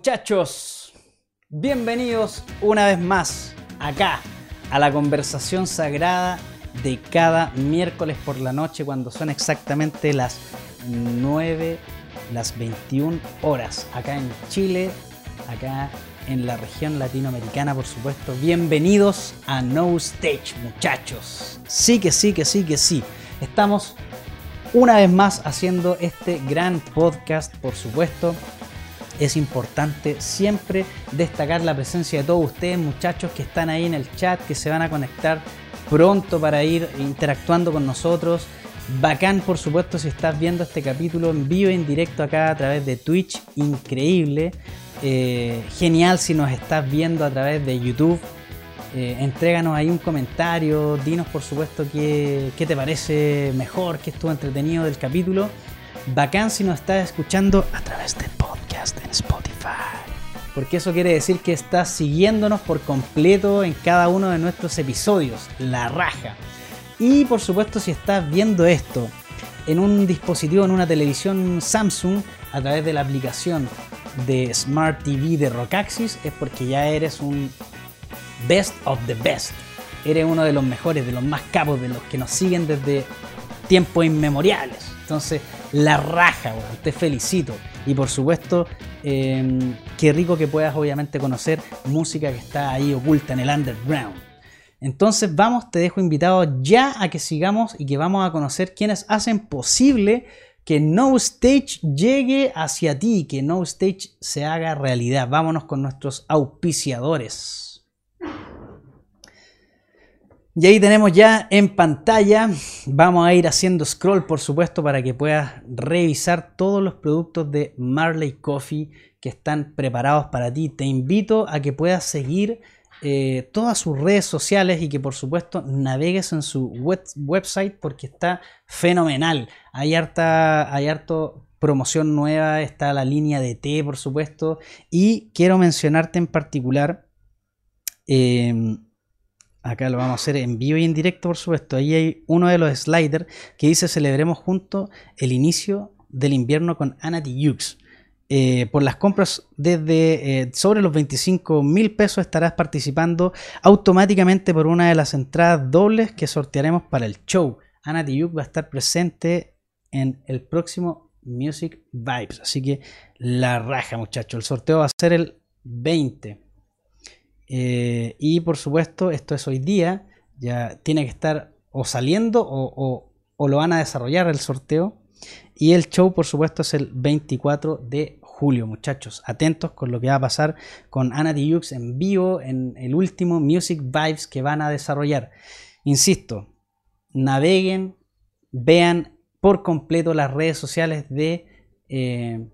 Muchachos, bienvenidos una vez más acá a la conversación sagrada de cada miércoles por la noche cuando son exactamente las 9, las 21 horas acá en Chile, acá en la región latinoamericana por supuesto. Bienvenidos a No Stage muchachos. Sí que sí, que sí, que sí. Estamos una vez más haciendo este gran podcast por supuesto es importante siempre destacar la presencia de todos ustedes, muchachos que están ahí en el chat, que se van a conectar pronto para ir interactuando con nosotros. Bacán, por supuesto, si estás viendo este capítulo en vivo, en directo acá a través de Twitch, increíble. Eh, genial si nos estás viendo a través de YouTube. Eh, entréganos ahí un comentario, dinos por supuesto qué, qué te parece mejor, qué estuvo entretenido del capítulo. Bacán si nos estás escuchando a través del podcast en Spotify. Porque eso quiere decir que estás siguiéndonos por completo en cada uno de nuestros episodios. La raja. Y por supuesto si estás viendo esto en un dispositivo, en una televisión Samsung, a través de la aplicación de Smart TV de Rockaxis, es porque ya eres un best of the best. Eres uno de los mejores, de los más capos, de los que nos siguen desde tiempos inmemoriales. Entonces, la raja, te felicito. Y por supuesto, em, qué rico que puedas obviamente conocer música que está ahí oculta en el underground. Entonces vamos, te dejo invitado ya a que sigamos y que vamos a conocer quienes hacen posible que No Stage llegue hacia ti, que No Stage se haga realidad. Vámonos con nuestros auspiciadores. Y ahí tenemos ya en pantalla, vamos a ir haciendo scroll por supuesto para que puedas revisar todos los productos de Marley Coffee que están preparados para ti. Te invito a que puedas seguir eh, todas sus redes sociales y que por supuesto navegues en su website porque está fenomenal. Hay harta, hay harto promoción nueva, está la línea de té por supuesto y quiero mencionarte en particular... Eh, Acá lo vamos a hacer en vivo y en directo, por supuesto. Ahí hay uno de los sliders que dice celebremos juntos el inicio del invierno con Anati Yux. Eh, por las compras desde eh, sobre los 25 mil pesos estarás participando automáticamente por una de las entradas dobles que sortearemos para el show. Anati Yux va a estar presente en el próximo Music Vibes. Así que la raja, muchachos. El sorteo va a ser el 20. Eh, y por supuesto, esto es hoy día, ya tiene que estar o saliendo o, lo van a desarrollar el sorteo. Y el show, por supuesto, es el 24 de julio, muchachos. Atentos con lo que va a pasar con Ana Tijoux en vivo en el último Music Vibes que van a desarrollar. Insisto, naveguen, vean por completo las redes sociales de eh,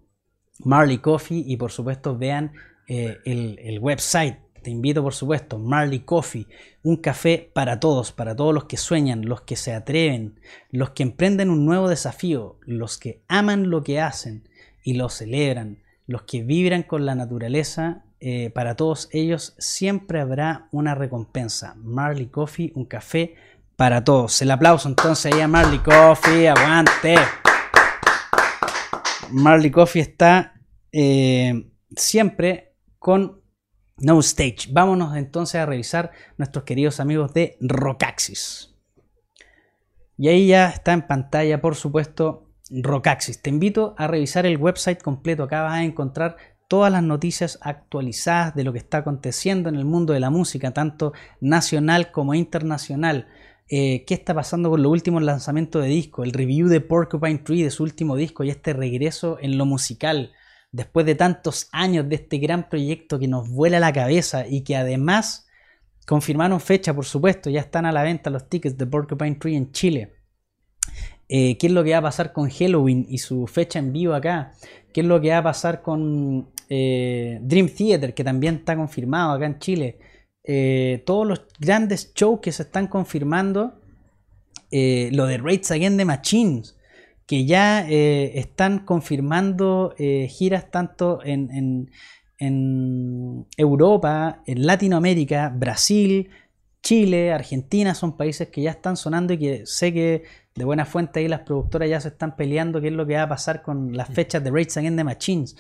Marley Coffee y por supuesto vean eh, el website te invito, por supuesto, Marley Coffee, un café para todos, para todos los que sueñan, los que se atreven, los que emprenden un nuevo desafío, los que aman lo que hacen y lo celebran, los que vibran con la naturaleza. Eh, para todos ellos siempre habrá una recompensa. Marley Coffee, un café para todos. El aplauso entonces ahí a Marley Coffee, aguante. Marley Coffee está eh, siempre con no Stage. Vámonos entonces a revisar nuestros queridos amigos de Rockaxis. Y ahí ya está en pantalla, por supuesto, Rockaxis. Te invito a revisar el website completo. Acá vas a encontrar todas las noticias actualizadas de lo que está aconteciendo en el mundo de la música, tanto nacional como internacional. Eh, qué está pasando con los últimos lanzamientos de disco, el review de Porcupine Tree de su último disco y este regreso en lo musical después de tantos años de este gran proyecto que nos vuela la cabeza y que además confirmaron fecha, por supuesto, ya están a la venta los tickets de Porcupine Tree en Chile. Eh, ¿Qué es lo que va a pasar con Halloween y su fecha en vivo acá? ¿Qué es lo que va a pasar con eh, Dream Theater, que también está confirmado acá en Chile? Eh, todos los grandes shows que se están confirmando. lo de Raids Again de Machines que ya eh, están confirmando eh, giras tanto en, Europa, en Latinoamérica, Brasil, Chile, Argentina, son países que ya están sonando y que sé que de buena fuente ahí las productoras ya se están peleando qué es lo que va a pasar con las fechas de Rates Again the Machines.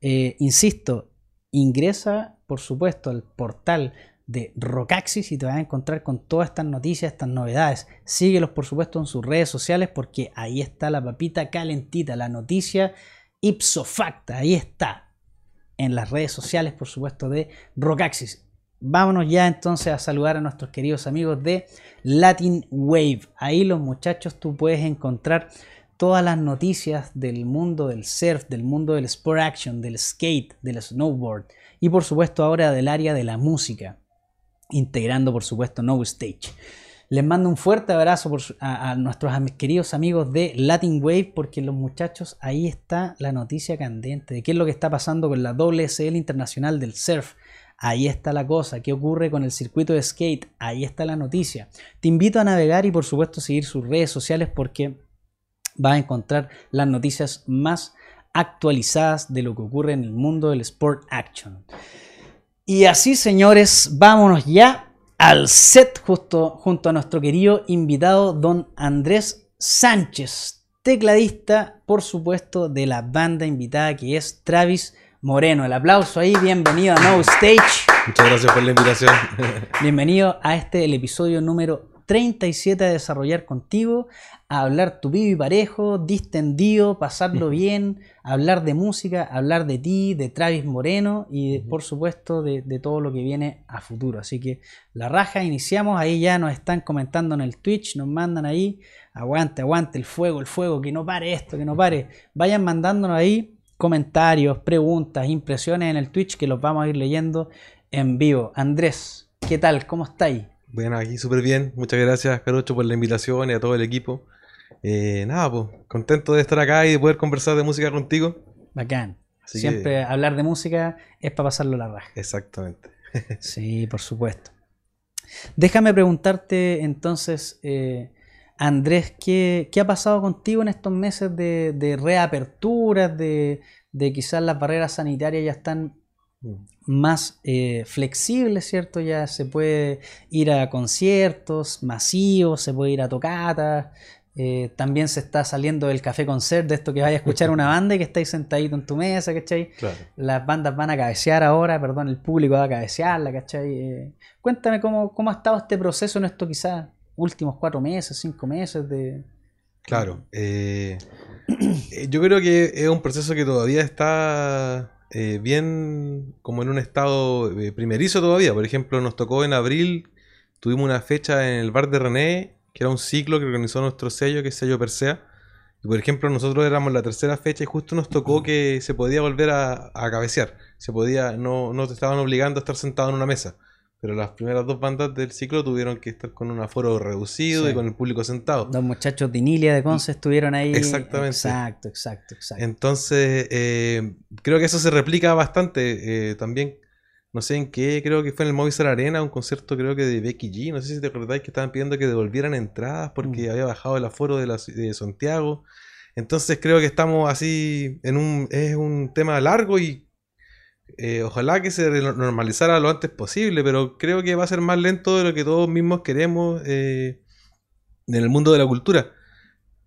Eh, insisto, ingresa, por supuesto, al portal de Rockaxis y te vas a encontrar con todas estas noticias, estas novedades. Síguelos, por supuesto, en sus redes sociales porque ahí está la papita calentita, la noticia ipso facto, ahí está. En las redes sociales, por supuesto, de Rockaxis. Vámonos ya entonces a saludar a nuestros queridos amigos de Latin Wave. Ahí los muchachos tú puedes encontrar todas las noticias del mundo del surf, del mundo del sport action, del skate, del snowboard y por supuesto ahora del área de la música, integrando por supuesto No Stage. Les mando un fuerte abrazo a, nuestros queridos amigos de Latin Wave porque los muchachos ahí está la noticia candente de qué es lo que está pasando con la WSL Internacional del Surf. Ahí está la cosa. ¿Qué ocurre con el circuito de skate? Ahí está la noticia. Te invito a navegar y por supuesto seguir sus redes sociales porque vas a encontrar las noticias más actualizadas de lo que ocurre en el mundo del sport action. Y así, señores, vámonos ya al set justo junto a nuestro querido invitado don Andrés Sánchez, tecladista, por supuesto, de la banda invitada que es Travis Moreno. El aplauso ahí, bienvenido a No Stage. Muchas gracias por la invitación. Bienvenido a este, el episodio número 37 a desarrollar contigo, a hablar tu vivo y parejo, distendido, pasarlo bien, hablar de música, hablar de ti, de Travis Moreno y por supuesto de, todo lo que viene a futuro. Así que la raja, iniciamos, ahí ya nos están comentando en el Twitch, nos mandan ahí, aguante, aguante el fuego, el fuego, que no pare esto, que no pare. Vayan mandándonos ahí comentarios, preguntas, impresiones en el Twitch que los vamos a ir leyendo en vivo. Andrés, ¿qué tal? ¿Cómo estáis? Bueno, aquí súper bien. Muchas gracias, Carocho, por la invitación y a todo el equipo. Eh, nada, pues, contento de estar acá y de poder conversar de música contigo. Bacán. Siempre hablar de música es para pasarlo la raja. Exactamente. sí, por supuesto. Déjame preguntarte entonces, eh, Andrés, ¿qué, ha pasado contigo en estos meses de, de reaperturas, de, de, quizás las barreras sanitarias ya están mm. Más eh, flexibles, ¿cierto? Ya se puede ir a conciertos masivos, se puede ir a tocatas, eh, también se está saliendo del café concert, de esto que vaya a escuchar una banda y que estáis sentadito en tu mesa, ¿cachai? Las bandas van a cabecear ahora, perdón, el público va a cabecearla, ¿cachai? Eh, cuéntame cómo, cómo ha estado este proceso en esto quizás últimos cuatro meses, cinco meses de... Claro, eh, yo creo que es un proceso que todavía está eh, bien como en un estado primerizo todavía. Por ejemplo, nos tocó en abril, tuvimos una fecha en el bar de René, que era un ciclo que organizó nuestro sello, que es sello Persea. Y por ejemplo, nosotros éramos la tercera fecha y justo nos tocó que se podía volver a, a cabecear. Se podía, no, no te estaban obligando a estar sentado en una mesa. Pero las primeras dos bandas del ciclo tuvieron que estar con un aforo reducido y con el público sentado. Los muchachos de Inilia de Conce estuvieron ahí. Exactamente. Exacto, exacto, exacto. Entonces, eh, creo que eso se replica bastante. Eh, también, no sé en qué, creo que fue en el Movistar Arena, un concierto creo que de Becky G. No sé si te acordáis que estaban pidiendo que devolvieran entradas porque mm. había bajado el aforo de, la, de Santiago. Entonces creo que estamos así en un... Es un tema largo y eh, ojalá que se normalizara lo antes posible, pero creo que va a ser más lento de lo que todos mismos queremos eh, en el mundo de la cultura.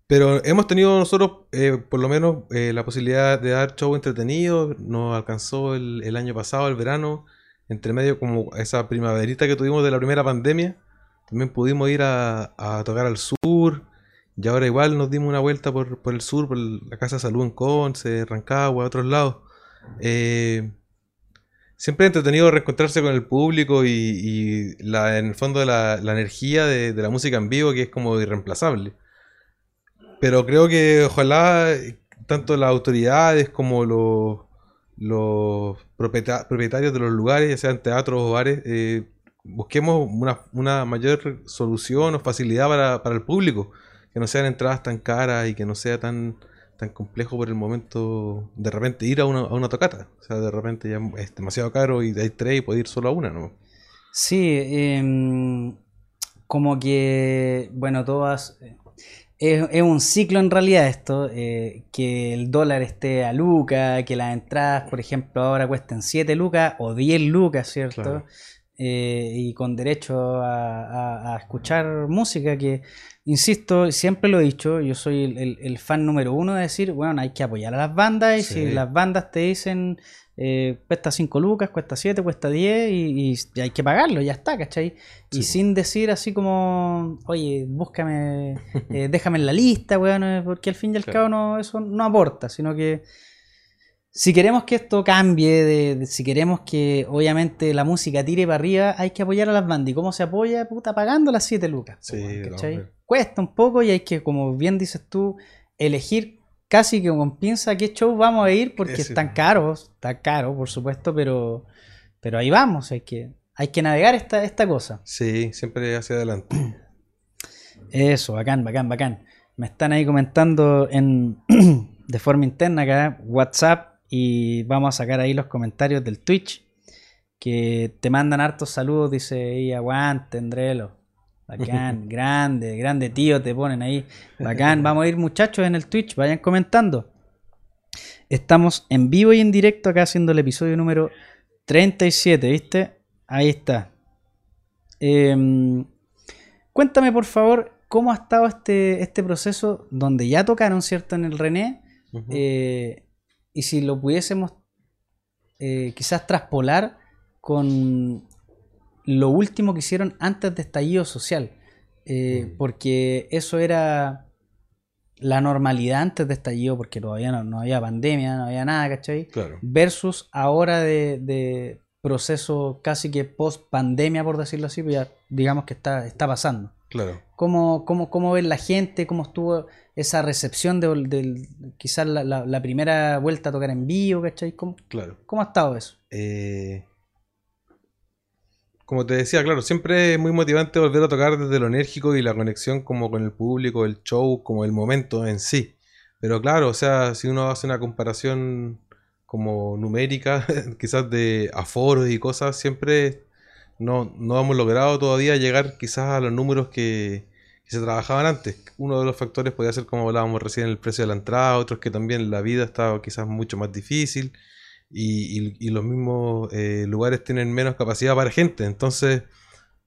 Pero hemos tenido nosotros, eh, por lo menos, la posibilidad de dar show entretenido. Nos alcanzó el, año pasado, el verano, entre medio como esa primaverita que tuvimos de la primera pandemia. También pudimos ir a, tocar al sur. Y ahora igual nos dimos una vuelta por, el sur, por la Casa de Salud en Conce, Rancagua, a otros lados. Siempre es entretenido reencontrarse con el público y, en el fondo la, energía de, la música en vivo que es como irreemplazable. Pero creo que ojalá tanto las autoridades como los, los propietarios de los lugares, ya sean teatros o bares, eh, busquemos una, mayor solución o facilidad para, para el público. Que no sean entradas tan caras y que no sea tan tan complejo por el momento de repente ir a una, a una tocata. O sea, de repente ya es demasiado caro y hay tres y puede ir solo a una, ¿no? Sí, em, como que, bueno, todas... Es, es, un ciclo en realidad esto, eh, que el dólar esté a lucas, que las entradas, por ejemplo, ahora cuesten 7 lucas o 10 lucas, ¿cierto? eh, y con derecho a, escuchar música que, insisto, siempre lo he dicho, yo soy el, fan número uno de decir, bueno, hay que apoyar a las bandas y si las bandas te dicen eh, cuesta 5 lucas, cuesta 7, cuesta 10 y, hay que pagarlo, ya está, ¿cachai? Y sin decir así como, oye, búscame, eh, déjame en la lista, weón, porque al fin y al cabo no, eso no aporta, sino que si queremos que esto cambie, de, si queremos que obviamente la música tire para arriba, hay que apoyar a las bandas. ¿Y cómo se apoya? Puta, pagando las 7 lucas. Cuesta un poco y hay que, como bien dices tú, elegir casi que con pinza qué show vamos a ir porque están caros, está caro, por supuesto, pero, pero ahí vamos, hay que, hay que navegar esta, esta cosa. Sí, siempre hacia adelante. Eso, bacán, bacán, bacán. Me están ahí comentando en de forma interna acá, WhatsApp y vamos a sacar ahí los comentarios del Twitch. Que te mandan hartos saludos, dice y aguante, Andrelo. Bacán, grande, grande tío, te ponen ahí. Bacán, vamos a ir muchachos en el Twitch, vayan comentando. Estamos en vivo y en directo acá haciendo el episodio número 37, ¿viste? Ahí está. Em, cuéntame por favor cómo ha estado este, este proceso donde ya tocaron, ¿cierto? En el René y si lo pudiésemos eh, quizás traspolar con lo último que hicieron antes de estallido social, eh, mm. porque eso era la normalidad antes de estallido, porque todavía no, había pandemia, no había nada, ¿cachai? Versus ahora de, proceso casi que post pandemia, por decirlo así, pues ya digamos que está, está pasando. Claro. ¿Cómo, cómo, cómo ven la gente? ¿Cómo estuvo esa recepción de, quizás la, primera vuelta a tocar en vivo? ¿Cachai? ¿Cómo, claro. ¿Cómo ha estado eso? Eh, como te decía, claro, siempre es muy motivante volver a tocar desde lo enérgico y la conexión como con el público, el show, como el momento en sí. Pero claro, o sea, si uno hace una comparación como numérica, quizás de aforos y cosas, siempre no, no hemos logrado todavía llegar quizás a los números que, se trabajaban antes. Uno de los factores podría ser, como hablábamos recién, el precio de la entrada, otros que también la vida estaba quizás mucho más difícil y, los mismos eh, lugares tienen menos capacidad para gente. Entonces,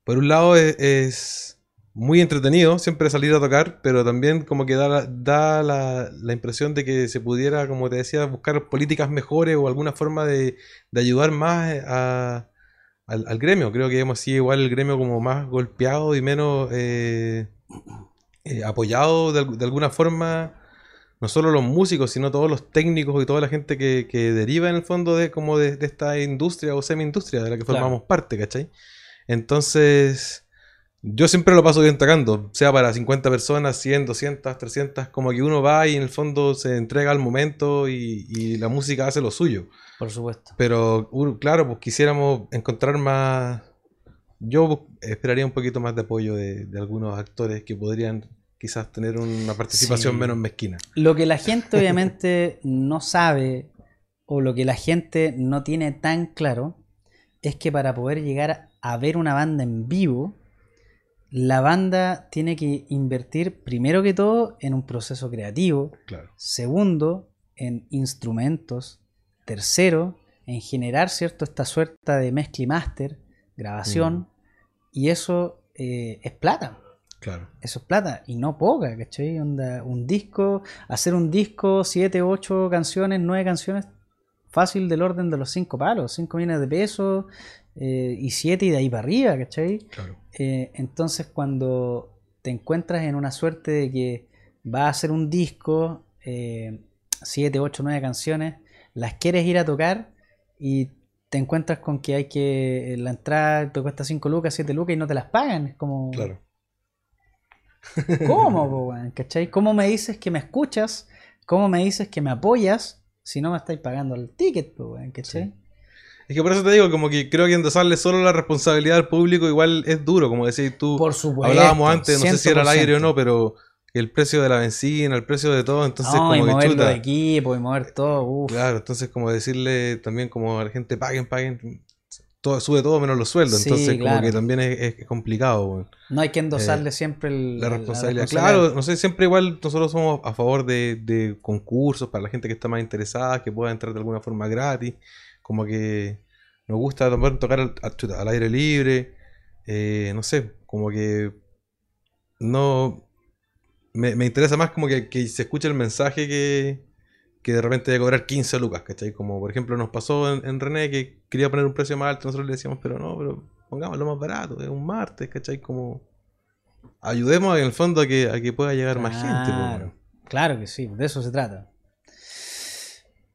por un lado es, muy entretenido siempre salir a tocar, pero también como que da, da la, la, impresión de que se pudiera, como te decía, buscar políticas mejores o alguna forma de, de ayudar más a al, gremio. Creo que hemos sido igual el gremio como más golpeado y menos eh, eh, apoyado de, alguna forma. No solo los músicos, sino todos los técnicos y toda la gente que, deriva en el fondo de como de, esta industria o semi-industria de la que formamos parte, ¿cachai? Entonces, yo siempre lo paso bien tocando, sea para 50 personas, 100, 200, 300, como que uno va y en el fondo se entrega al momento y la música hace lo suyo. Por supuesto. Pero claro, pues quisiéramos encontrar más... Yo esperaría un poquito más de apoyo de, algunos actores que podrían quizás tener una participación menos mezquina. Lo que la gente obviamente no sabe o lo que la gente no tiene tan claro es que para poder llegar a ver una banda en vivo, la banda tiene que invertir primero que todo en un proceso creativo, claro. segundo en instrumentos, Tercero, en generar cierto esta suerte de mezcla y master, grabación, mm. y eso eh, es plata. Claro. Eso es plata, y no poca, ¿cachai? Onda, un disco, hacer un disco, siete, ocho canciones, nueve canciones, fácil del orden de los cinco palos, cinco millones de pesos, eh, y siete y de ahí para arriba, ¿cachai? Claro. Eh, entonces cuando te encuentras en una suerte de que va a hacer un disco, siete, ocho, nueve canciones, las quieres ir a tocar y te encuentras con que hay que eh, la entrada te cuesta 5 lucas, 7 lucas y no te las pagan. Es como. Claro. ¿Cómo, ¿Cachai? ¿Cómo me dices que me escuchas? ¿Cómo me dices que me apoyas si no me estáis pagando el ticket, ¿Cachai? Es que por eso te digo, como que creo que endosarle solo la responsabilidad al público igual es duro, como decís tú. Por supuesto. Hablábamos antes, no sé si era al aire o no, pero el precio de la benzina, el precio de todo, entonces como y que mover de equipo y mover todo, Claro, entonces como decirle también como a la gente paguen, paguen, todo, sube todo menos los sueldos, entonces como que también es, complicado. No hay que endosarle eh, siempre la, responsabilidad. Claro, no sé, siempre igual nosotros somos a favor de, de, concursos para la gente que está más interesada, que pueda entrar de alguna forma gratis, como que nos gusta tocar al, aire libre, eh, no sé, como que no... Me, interesa más como que, se escuche el mensaje que, que de repente de cobrar 15 lucas, ¿cachai? Como por ejemplo nos pasó en, René que quería poner un precio más alto, nosotros le decíamos, pero no, pero pongámoslo más barato, es un martes, ¿cachai? Como ayudemos en el fondo a que, a que pueda llegar más gente. Claro que sí, de eso se trata.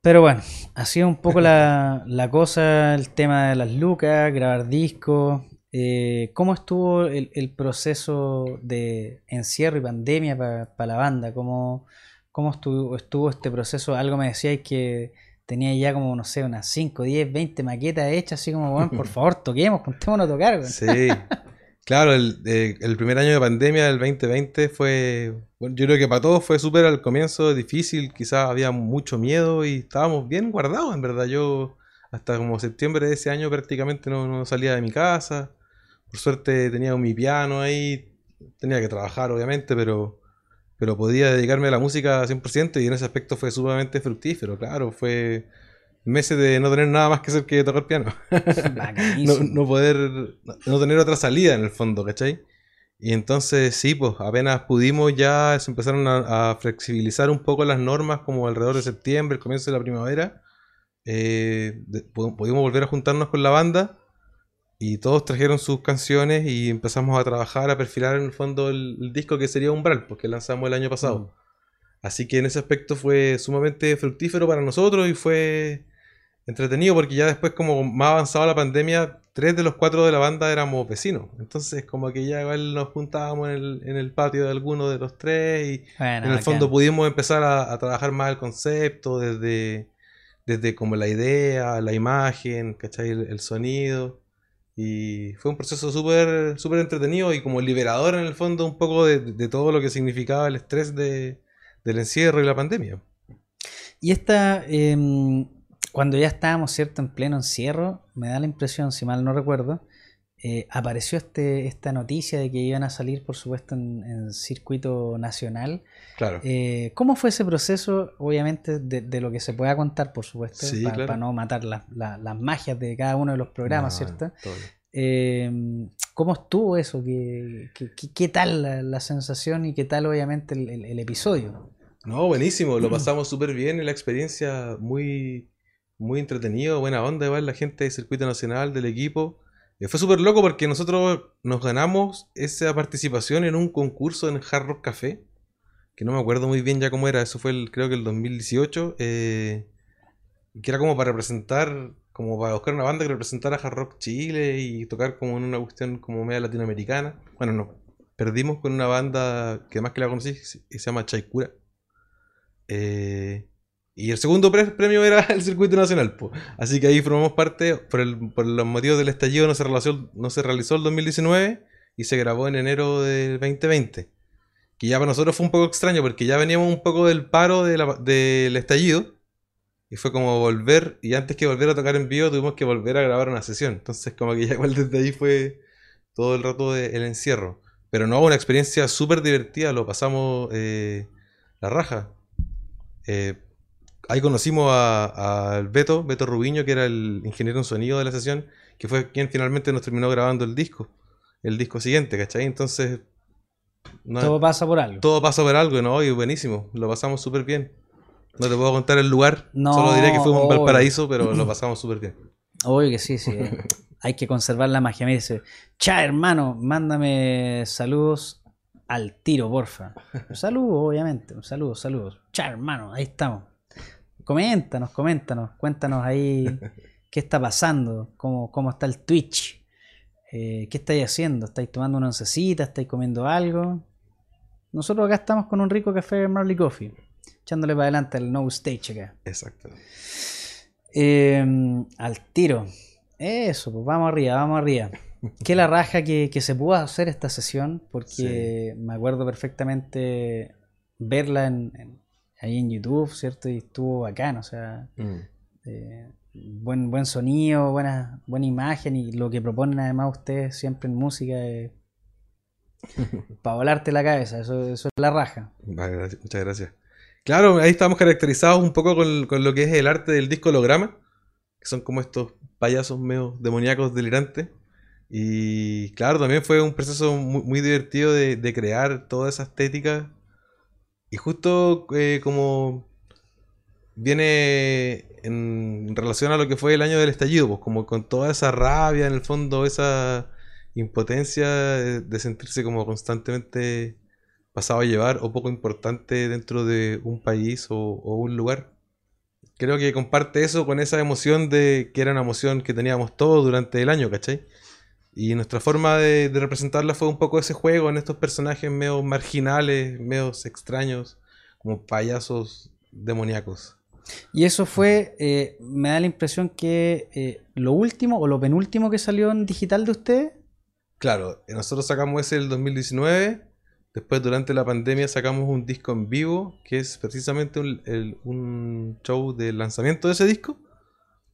Pero bueno, ha sido un poco la, cosa, el tema de las lucas, grabar discos. Eh, ¿Cómo estuvo el, proceso de encierro y pandemia para la banda? ¿Cómo, cómo estuvo, estuvo este proceso? Algo me decíais que tenía ya como, no sé, unas 5, 10, 20 maquetas hechas, así como, bueno, por favor, toquemos, contémonos a tocar. Sí, claro, el, eh, el primer año de pandemia, el 2020, fue bueno, yo creo que para todos fue súper al comienzo difícil, quizás había mucho miedo y estábamos bien guardados, en verdad. Yo hasta como septiembre de ese año prácticamente no, salía de mi casa. Por suerte tenía mi piano ahí, tenía que trabajar obviamente, pero, pero podía dedicarme a la música 100% y en ese aspecto fue sumamente fructífero, claro, fue meses de no tener nada más que hacer que tocar piano. no, no, poder, no tener otra salida en el fondo, ¿cachai? Y entonces sí, pues apenas pudimos ya se empezaron a, flexibilizar un poco las normas como alrededor de septiembre, el comienzo de la primavera. Eh, pudimos volver a juntarnos con la banda y todos trajeron sus canciones y empezamos a trabajar, a perfilar en el fondo el, disco que sería Umbral, porque pues, lanzamos el año pasado. Mm. Así que en ese aspecto fue sumamente fructífero para nosotros y fue entretenido porque ya después como más avanzada la pandemia, tres de los cuatro de la banda éramos vecinos. Entonces como que ya igual nos juntábamos en el, en el patio de alguno de los tres y en el fondo pudimos empezar a, trabajar más el concepto desde, desde como la idea, la imagen, ¿cachai? El, sonido. Y fue un proceso súper súper entretenido y como liberador en el fondo un poco de, todo lo que significaba el estrés de, del encierro y la pandemia. Y esta... Em, cuando ya estábamos, ¿cierto?, en pleno encierro, me da la impresión, si mal no recuerdo, eh, apareció este, esta noticia de que iban a salir, por supuesto, en, circuito nacional. Claro. Eh, ¿Cómo fue ese proceso? Obviamente, de, lo que se pueda contar, por supuesto, para, no matar las magias de cada uno de los programas, ¿cierto? Eh, ¿Cómo estuvo eso? ¿Qué, qué, tal la, sensación y qué tal, obviamente, el, episodio? No, buenísimo, lo pasamos súper bien, la experiencia muy muy entretenido, buena onda, igual la gente del circuito nacional, del equipo. Eh, fue súper loco porque nosotros nos ganamos esa participación en un concurso en Hard Rock Café, que no me acuerdo muy bien ya cómo era, eso fue el, creo que el 2018, eh, que era como para representar, como para buscar una banda que representara Hard Rock Chile y tocar como en una cuestión como media latinoamericana. Bueno, no, perdimos con una banda que más que la conocí, se llama Chaikura. Eh, y el segundo premio era el circuito nacional. Así que ahí formamos parte, por, los motivos del estallido no se, realizó, no se realizó el 2019 y se grabó en enero del 2020. Que ya para nosotros fue un poco extraño porque ya veníamos un poco del paro del estallido. Y fue como volver, y antes que volver a tocar en vivo tuvimos que volver a grabar una sesión. Entonces como que ya igual desde ahí fue todo el rato del encierro. Pero no, una experiencia súper divertida, lo pasamos eh, la raja. Eh, Ahí conocimos al Beto, Beto Rubiño, que era el ingeniero en sonido de la sesión, que fue quien finalmente nos terminó grabando el disco, el disco siguiente, ¿cachai? Entonces... todo pasa por algo. Todo pasa por algo, ¿no? Y buenísimo, lo pasamos súper bien. No te puedo contar el lugar, solo diré que fuimos en Valparaíso, pero lo pasamos súper bien. Obvio que sí, sí. Hay que conservar la magia. Me dice, cha hermano, mándame saludos al tiro, porfa. Un saludo, obviamente. Un saludo, saludos. Cha hermano, ahí estamos. Coméntanos, coméntanos, cuéntanos ahí qué está pasando, cómo, cómo está el Twitch, eh, qué estáis haciendo, estáis tomando una oncecita, estáis comiendo algo. Nosotros acá estamos con un rico café Marley Coffee, echándole para adelante el no stage acá. Exacto. Em, al tiro. Eso, pues vamos arriba, vamos arriba. Qué la raja que, se pudo hacer esta sesión, porque me acuerdo perfectamente verla en, ahí en YouTube, ¿cierto? Y estuvo bacán, o sea, mm. eh, buen, buen sonido, buena, buena imagen y lo que proponen además ustedes siempre en música es para volarte la cabeza, eso, eso es la raja. muchas gracias. Claro, ahí estamos caracterizados un poco con, lo que es el arte del disco holograma, que son como estos payasos medio demoníacos delirantes. Y claro, también fue un proceso muy, muy divertido de, de crear toda esa estética. Y justo eh, como viene en relación a lo que fue el año del estallido, pues como con toda esa rabia en el fondo, esa impotencia de, sentirse como constantemente pasado a llevar o poco importante dentro de un país o, o un lugar. Creo que comparte eso con esa emoción de que era una emoción que teníamos todos durante el año, ¿cachai? Y nuestra forma de, de representarla fue un poco ese juego en estos personajes medio marginales, medio extraños, como payasos demoníacos. Y eso fue, eh, me da la impresión que eh, lo último o lo penúltimo que salió en digital de ustedes. Claro, nosotros sacamos ese el 2019. Después, durante la pandemia, sacamos un disco en vivo, que es precisamente un, el- un show de lanzamiento de ese disco.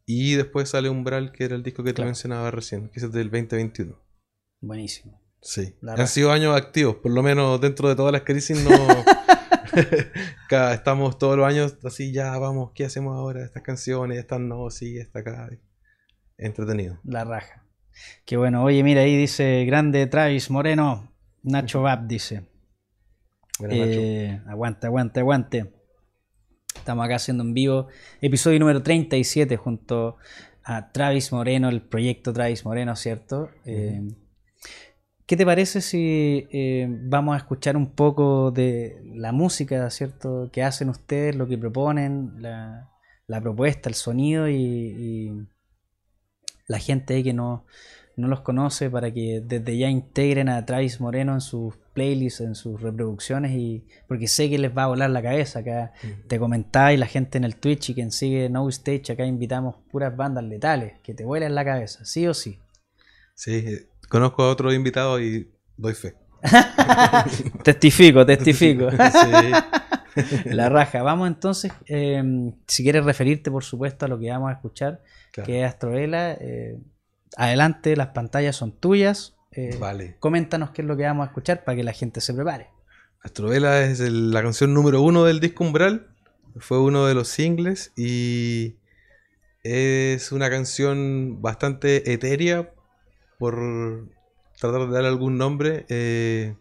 Y después sale Umbral, que era el disco que te mencionaba recién, que es del 2021. Buenísimo. Sí. La Han raja. sido años activos, por lo menos dentro de todas las crisis no... Cada- estamos todos los años así, ya vamos, ¿qué hacemos ahora? Estas canciones, estas no, sí, esta acá. Entretenido. La raja. Qué bueno. Oye, mira, ahí dice grande Travis Moreno. Nacho Bab dice. Nacho. Eh, aguante, aguante, aguante. Estamos acá haciendo en vivo episodio número 37 junto a Travis Moreno, el proyecto Travis Moreno, ¿cierto? Eh, ¿Qué te parece si eh, vamos a escuchar un poco de la música, ¿cierto? Que hacen ustedes, lo que proponen, la, la propuesta, el sonido y, y la gente que no, no los conoce para que desde ya integren a Travis Moreno en sus playlists, en sus reproducciones y porque sé que les va a volar la cabeza. Acá te comentaba y la gente en el Twitch y quien sigue No Stage, acá invitamos puras bandas letales que te vuelan la cabeza, sí o sí. Sí, eh, conozco a otro invitado y doy fe. testifico, testifico. Sí, la raja. Vamos entonces, eh, si quieres referirte por supuesto a lo que vamos a escuchar, claro. que es Astrovela, eh, adelante, las pantallas son tuyas. eh, Vale. Coméntanos qué es lo que vamos a escuchar para que la gente se prepare. Astrovela es el- la canción número uno del disco Umbral. Fue uno de los singles y es una canción bastante etérea por tratar de darle algún nombre. eh,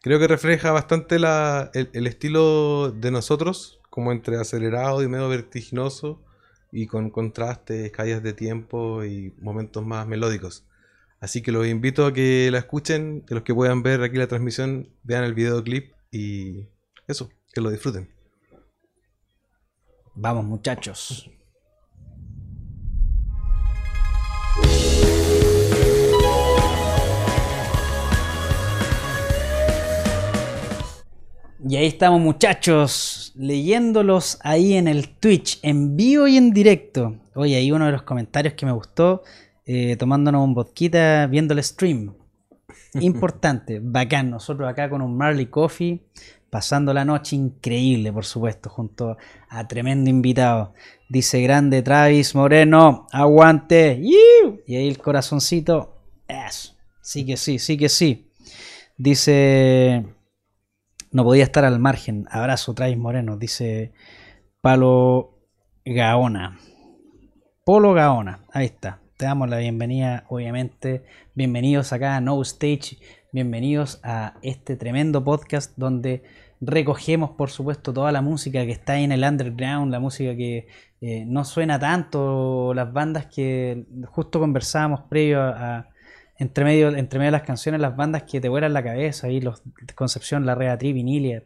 creo que refleja bastante la- el, el estilo de nosotros, como entre acelerado y medio vertiginoso y con contrastes, caídas de tiempo y momentos más melódicos. Así que los invito a que la escuchen, que los que puedan ver aquí la transmisión vean el videoclip y eso, que lo disfruten. Vamos muchachos. Y ahí estamos muchachos, leyéndolos ahí en el Twitch, en vivo y en directo. Oye, ahí uno de los comentarios que me gustó, eh, tomándonos un vodquita viendo el stream. Importante, bacán. Nosotros acá con un Marley Coffee, pasando la noche increíble, por supuesto, junto a tremendo invitado. Dice grande Travis Moreno, aguante. ¡Yiu! Y ahí el corazoncito. Sí que sí, sí que sí. Dice, no podía estar al margen. Abrazo Travis Moreno, dice Palo Gaona. Polo Gaona, ahí está. Te damos la bienvenida, obviamente. Bienvenidos acá a No Stage. Bienvenidos a este tremendo podcast donde recogemos, por supuesto, toda la música que está ahí en el underground, la música que eh, no suena tanto, las bandas que justo conversábamos previo a, a- entre, medio, entre medio de las canciones, las bandas que te vuelan la cabeza, ahí los Concepción, La Rea Tri, Vinilia,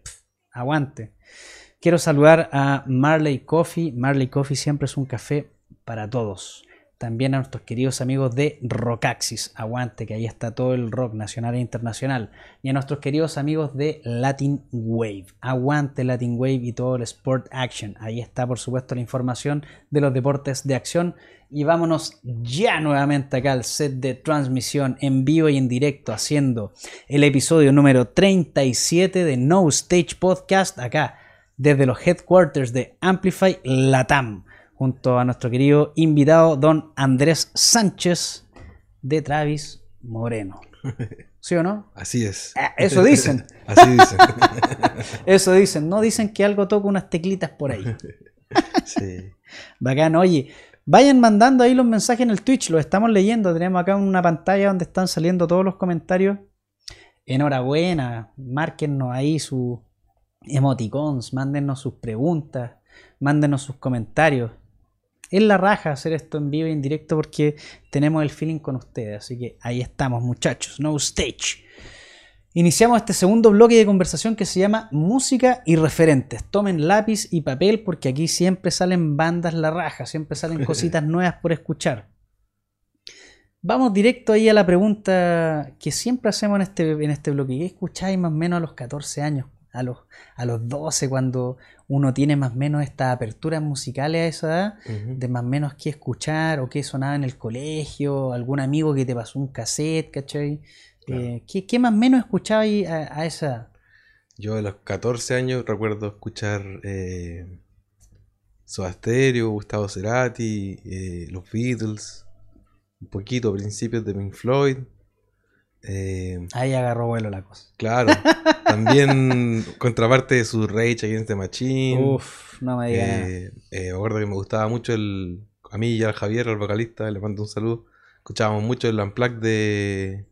aguante. Quiero saludar a Marley Coffee. Marley Coffee siempre es un café para todos. También a nuestros queridos amigos de Rockaxis. Aguante, que ahí está todo el rock nacional e internacional. Y a nuestros queridos amigos de Latin Wave. Aguante Latin Wave y todo el Sport Action. Ahí está, por supuesto, la información de los deportes de acción. Y vámonos ya nuevamente acá al set de transmisión en vivo y en directo, haciendo el episodio número 37 de No Stage Podcast, acá desde los headquarters de Amplify Latam, junto a nuestro querido invitado don Andrés Sánchez de Travis Moreno. ¿Sí o no? Así es. Ah, Eso dicen, Así dicen. eso dicen, no dicen que algo toca unas teclitas por ahí. Sí. Bacán, oye, Vayan mandando ahí los mensajes en el Twitch, los estamos leyendo. Tenemos acá una pantalla donde están saliendo todos los comentarios. Enhorabuena, márquennos ahí sus emoticons, mándennos sus preguntas, mándenos sus comentarios. Es la raja hacer esto en vivo y en directo porque tenemos el feeling con ustedes. Así que ahí estamos, muchachos. No stage. Iniciamos este segundo bloque de conversación que se llama Música y referentes. Tomen lápiz y papel porque aquí siempre salen bandas la raja, siempre salen cositas nuevas por escuchar. Vamos directo ahí a la pregunta que siempre hacemos en este, en este bloque. ¿Qué escucháis más o menos a los 14 años? A los, a los 12, cuando uno tiene más o menos estas aperturas musicales a esa edad, de más o menos qué escuchar o qué sonaba en el colegio, algún amigo que te pasó un cassette, ¿cachai? Eh, ¿qué, más o menos escuchaba ahí a, esa? Yo a los 14 años recuerdo escuchar eh, Soda Stereo, Gustavo Cerati, eh, los Beatles, un poquito a principios de Pink Floyd. Eh, ahí agarró vuelo la cosa. Claro. También contraparte de su Rage Against the Machine. Uf, no me digas. Eh, me acuerdo que me gustaba mucho el. A mí y al Javier, el vocalista, le mando un saludo. Escuchábamos mucho el Unplugged de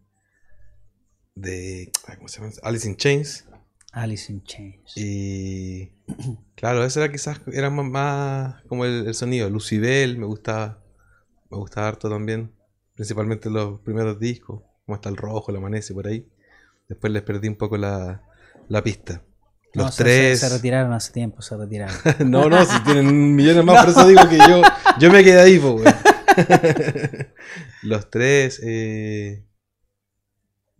de. ¿Cómo se llama? Alice in Chains. Alice in Chains. Y. Claro, ese era quizás era más, como el, sonido. Lucibel me gustaba. Me gustaba harto también. Principalmente los primeros discos. Como hasta el rojo, el amanece por ahí. Después les perdí un poco la, pista. Los tres. Se, retiraron hace tiempo, se retiraron. no, no, si tienen millones más, por eso digo que yo, yo me quedé ahí, pues, Los tres. Eh,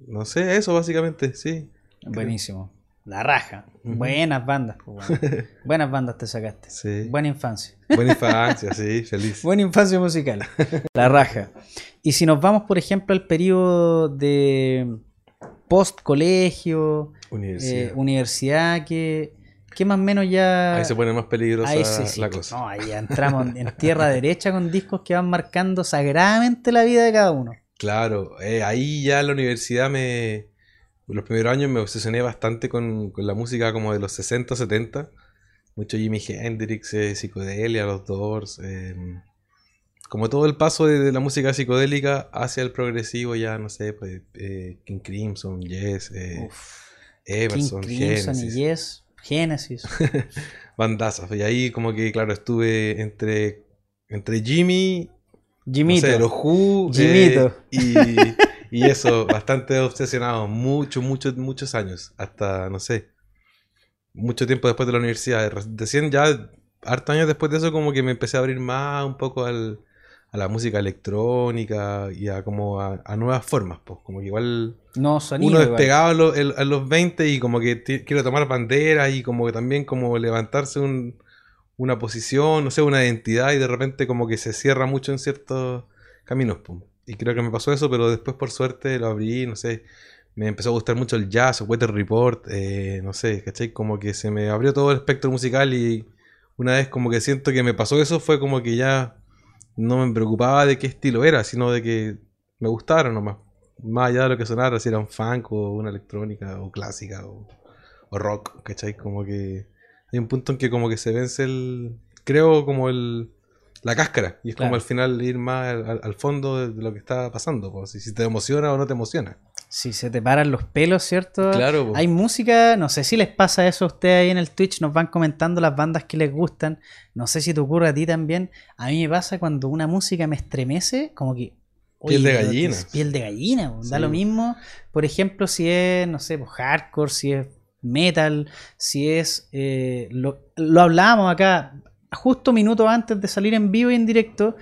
no sé, eso básicamente, sí. Buenísimo. La raja. Buenas bandas. Pues, Buenas bandas te sacaste. Sí. Buena infancia. Buena infancia, sí, feliz. Buena infancia musical. La raja. Y si nos vamos, por ejemplo, al periodo de post colegio, universidad, eh, que, que más o menos ya... Ahí se pone más peligrosa la cosa. No, ahí entramos en tierra derecha con discos que van marcando sagradamente la vida de cada uno. Claro, eh, ahí ya en la universidad me... Los primeros años me obsesioné bastante con, la música como de los 60, 70. Mucho Jimi Hendrix, eh, psicodelia, los Doors. Em, como todo el paso de, la música psicodélica hacia el progresivo ya, no sé, pues, eh, King Crimson, Yes, Everson, King Crimson y Yes, Genesis. Bandazas. Y ahí como que, claro, estuve entre, entre Jimmy Jimito. No Who, Jimito. Eh, y, eso, bastante obsesionado, muchos, muchos, muchos años, hasta, no sé, mucho tiempo después de la universidad. Recién ya, hartos años después de eso, como que me empecé a abrir más un poco al, a la música electrónica y a como a, nuevas formas, pues, como que igual no, uno despegaba a los, a los 20 y como que quiero tomar banderas y como que también como levantarse un una posición, no sé, una identidad y de repente como que se cierra mucho en ciertos caminos. Y creo que me pasó eso, pero después por suerte lo abrí, no sé, me empezó a gustar mucho el jazz, o Weather Report, eh, no sé, ¿cachai? Como que se me abrió todo el espectro musical y una vez como que siento que me pasó eso fue como que ya no me preocupaba de qué estilo era, sino de que me gustara nomás. Más allá de lo que sonara, si era un funk o una electrónica o clásica o, o rock, ¿cachai? Como que hay un punto en que como que se vence el, creo como el, la cáscara. Y es como al final ir más al, fondo de, lo que está pasando. si, te emociona o no te emociona. Si se te paran los pelos, ¿cierto? Claro. Hay música, no sé si les pasa eso a ustedes ahí en el Twitch, nos van comentando las bandas que les gustan. No sé si te ocurre a ti también. A mí me pasa cuando una música me estremece, como que... Piel de gallina. Piel de gallina, da lo mismo. Por ejemplo, si es, no sé, pues hardcore, si es metal, si es... Eh, lo, lo hablábamos acá justo minutos antes de salir en vivo y en directo.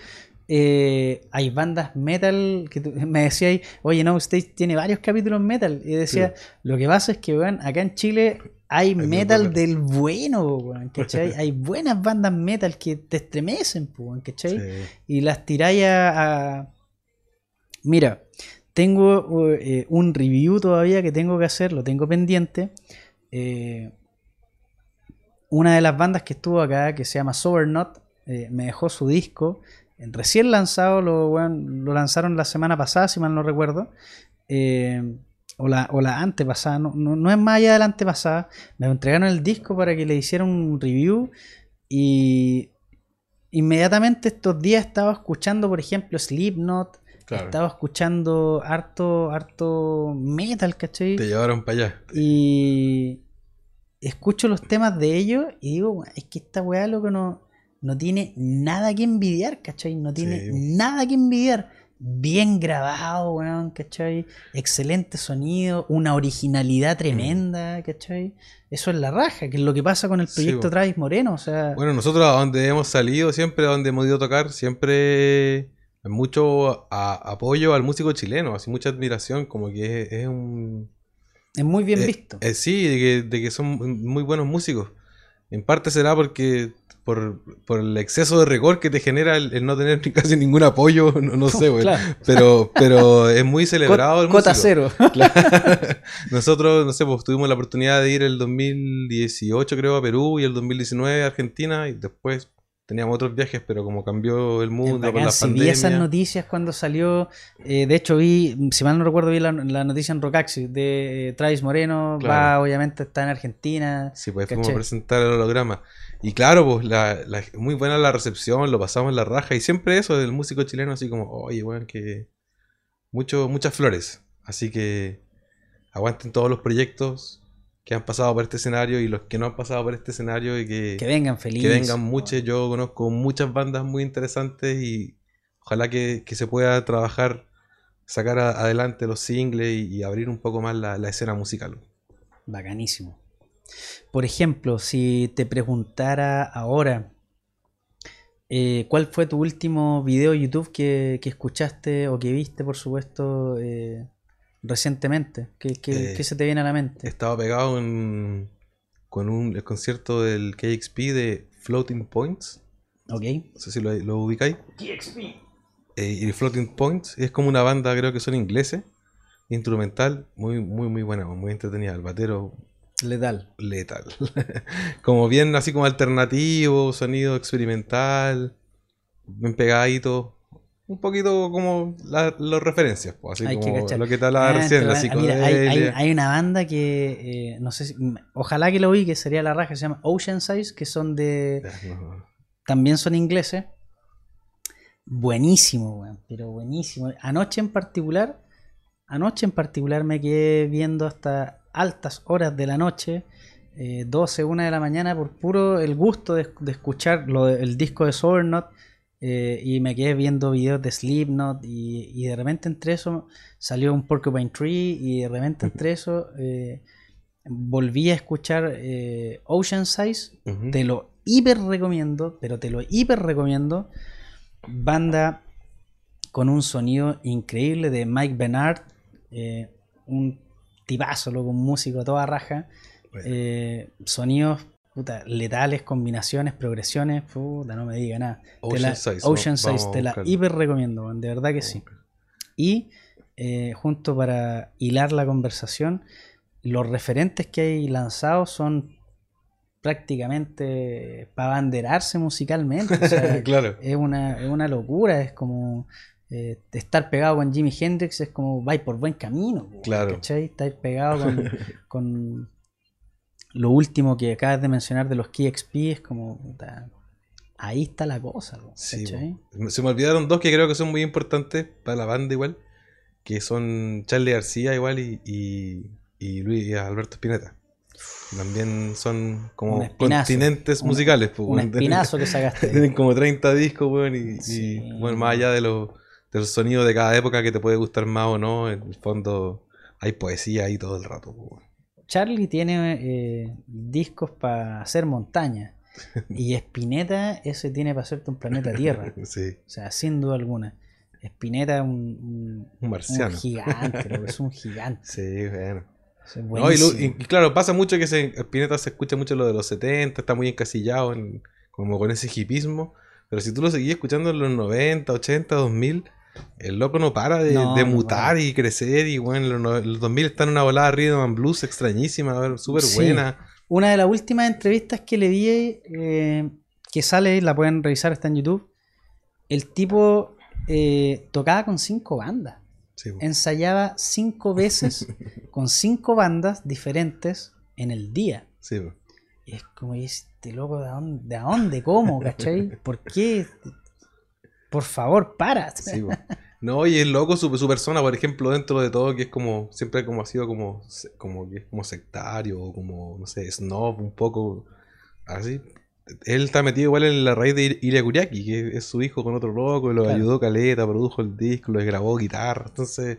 Eh, hay bandas metal que me decía oye, no, usted tiene varios capítulos metal. Y decía, lo que pasa es que, bueno, acá en Chile hay, metal del bueno, ¿cachai? hay buenas bandas metal que te estremecen, ¿cachai? Y las tiráis a, Mira, tengo eh, un review todavía que tengo que hacer, lo tengo pendiente, eh, una de las bandas que estuvo acá, que se llama Sobernot, eh, me dejó su disco. Recién lanzado, lo, lanzaron la semana pasada, si mal no recuerdo. Eh, o, la, o la antepasada, no, no, es más allá de la antepasada. Me entregaron el disco para que le hiciera un review. Y inmediatamente estos días estaba escuchando, por ejemplo, Slipknot, Claro. estaba escuchando harto, harto metal, ¿cachai? Te llevaron para allá. Y escucho los temas de ellos y digo, "Weón, es que esta weá loco no, no tiene nada que envidiar, ¿cachai? No tiene Sí. nada que envidiar. Bien grabado, weón, ¿cachai? Excelente sonido, una originalidad tremenda, ¿cachai? Eso es la raja, que es lo que pasa con el proyecto. Travis Moreno, o sea... Bueno, nosotros a donde hemos salido, siempre a donde hemos ido a tocar, siempre mucho a- apoyo al músico chileno, así mucha admiración, como que es, es un... es muy bien eh, visto. eh, sí, de que, de que son muy buenos músicos. En parte será porque por, por el exceso de rigor que te genera el, el no tener casi ningún apoyo, no, no sé, güey. Claro. Pero, pero es muy celebrado el Cota músico. cero. Claro. Nosotros, no sé, pues tuvimos la oportunidad de ir el 2018 creo a Perú y el 2019 a Argentina y después teníamos otros viajes, pero como cambió el mundo con la si vi pandemia. esas noticias cuando salió, eh, de hecho vi, si mal no recuerdo, vi la, la noticia en Rocaxi de eh, Travis Moreno, va obviamente está en Argentina. Sí, pues fuimos a presentar el holograma. Y claro, pues la, la- muy buena la recepción, lo pasamos en la raja. Y siempre eso del músico chileno, así como, oye, weón, que mucho, muchas flores. Así que aguanten todos los proyectos que han pasado por este escenario y los que no han pasado por este escenario y que, Que vengan que felices. vengan muchos. Yo conozco muchas bandas muy interesantes y ojalá que, que se pueda trabajar, sacar a- adelante los singles y, y abrir un poco más la, la escena musical. Bacanísimo. Por ejemplo, si te preguntara ahora, eh, ¿cuál fue tu último video de YouTube que, que escuchaste o que viste, por supuesto, eh, recientemente? ¿Qué, qué- Eh, qué se te viene a la mente? Estaba pegado en, con un el concierto del KXP de Floating Points. Ok. No sé si lo, lo ubicáis. Eh, y Floating Points es como una banda, creo que son ingleses. Instrumental, muy, muy, muy buena, muy entretenida. El batero Letal. letal. como bien así como alternativo, sonido experimental, bien pegadito. Un poquito como la- las referencias, pues, así Hay como lo que te hablaba Ah, recién, la mira, hay, hay- psicodelia. hay una banda que, eh, no sé si, ojalá que lo vi, que sería la raja, se llama Ocean Size, que son de, no. también son ingleses. Buenísimo, weón, pero buenísimo. Anoche en particular, anoche en particular me quedé viendo hasta altas horas de la noche, eh, 12, 1 de la mañana, por puro el gusto de, de escuchar lo de- el disco de Sournot. Eh, y me quedé viendo videos de Slipknot y, y de repente entre eso salió un Porcupine Tree y de repente entre eso eh, volví a escuchar eh, Ocean Size te lo hiper recomiendo, pero te lo hiper recomiendo. Banda con un sonido increíble de Mike Bernard, eh, un tipazo, loco, un músico a toda raja. Bueno. Sonidos puta, letales, combinaciones, progresiones, puta, no me diga nada. Ocean la- Size, Ocean te la hiper recomiendo, man, de verdad que sí. Y eh, junto para hilar la conversación, los referentes que hay lanzados son prácticamente para abanderarse musicalmente. o sea, claro. es, una, es una locura, es como eh, estar pegado con Jimi Hendrix, es como vais por buen camino. Claro. ¿cachai? Estar pegado con, con lo último que acabas de mencionar de los KXP, es como... ahí está la cosa. Sí. Se me olvidaron dos que creo que son muy importantes para la banda igual, que son Charlie García igual y, y, y Luis Alberto Spinetta. También son como continentes Un- musicales. Un espinazo que sacaste. Tienen como 30 discos, weón, y, bueno, más allá de los del sonido de cada época que te puede gustar más o no, en el fondo hay poesía ahí todo el rato. weón. Charlie tiene eh, discos para hacer montaña. Y Spinetta, ese tiene para hacerte un planeta Tierra. Sí, O sea, sin duda alguna. Spinetta es un, un- un gigante, loco, es un gigante. Sí, bueno. Es No, y, lo- claro, pasa mucho que se, Spinetta se escucha mucho lo de los 70, está muy encasillado en, como con ese hipismo. Pero si tú lo seguís escuchando en los 90, 80, 2000, el loco no para de, No, de no mutar para. y crecer. Y bueno, en los, los 2000 está en una volada rhythm and blues extrañísima, súper Sí. buena. Una de las últimas entrevistas que le vi, eh, que sale, la pueden revisar, está en YouTube. El tipo eh, tocaba con cinco bandas. Sí. Ensayaba cinco veces con cinco bandas diferentes en el día. Sí. Y es como, es- este loco de dónde, de dónde, cómo, ¿cachai? ¿Por qué? Por favor, para. Sí, no, y es loco su, su, persona, por ejemplo, dentro de todo, que es como, siempre como ha sido como, como, como sectario, o como, no sé, snob, un poco así. Él está metido igual en la raíz de Iria Kuriaki, que es su hijo con otro loco, y lo ayudó Caleta, produjo el disco, lo grabó guitarra, entonces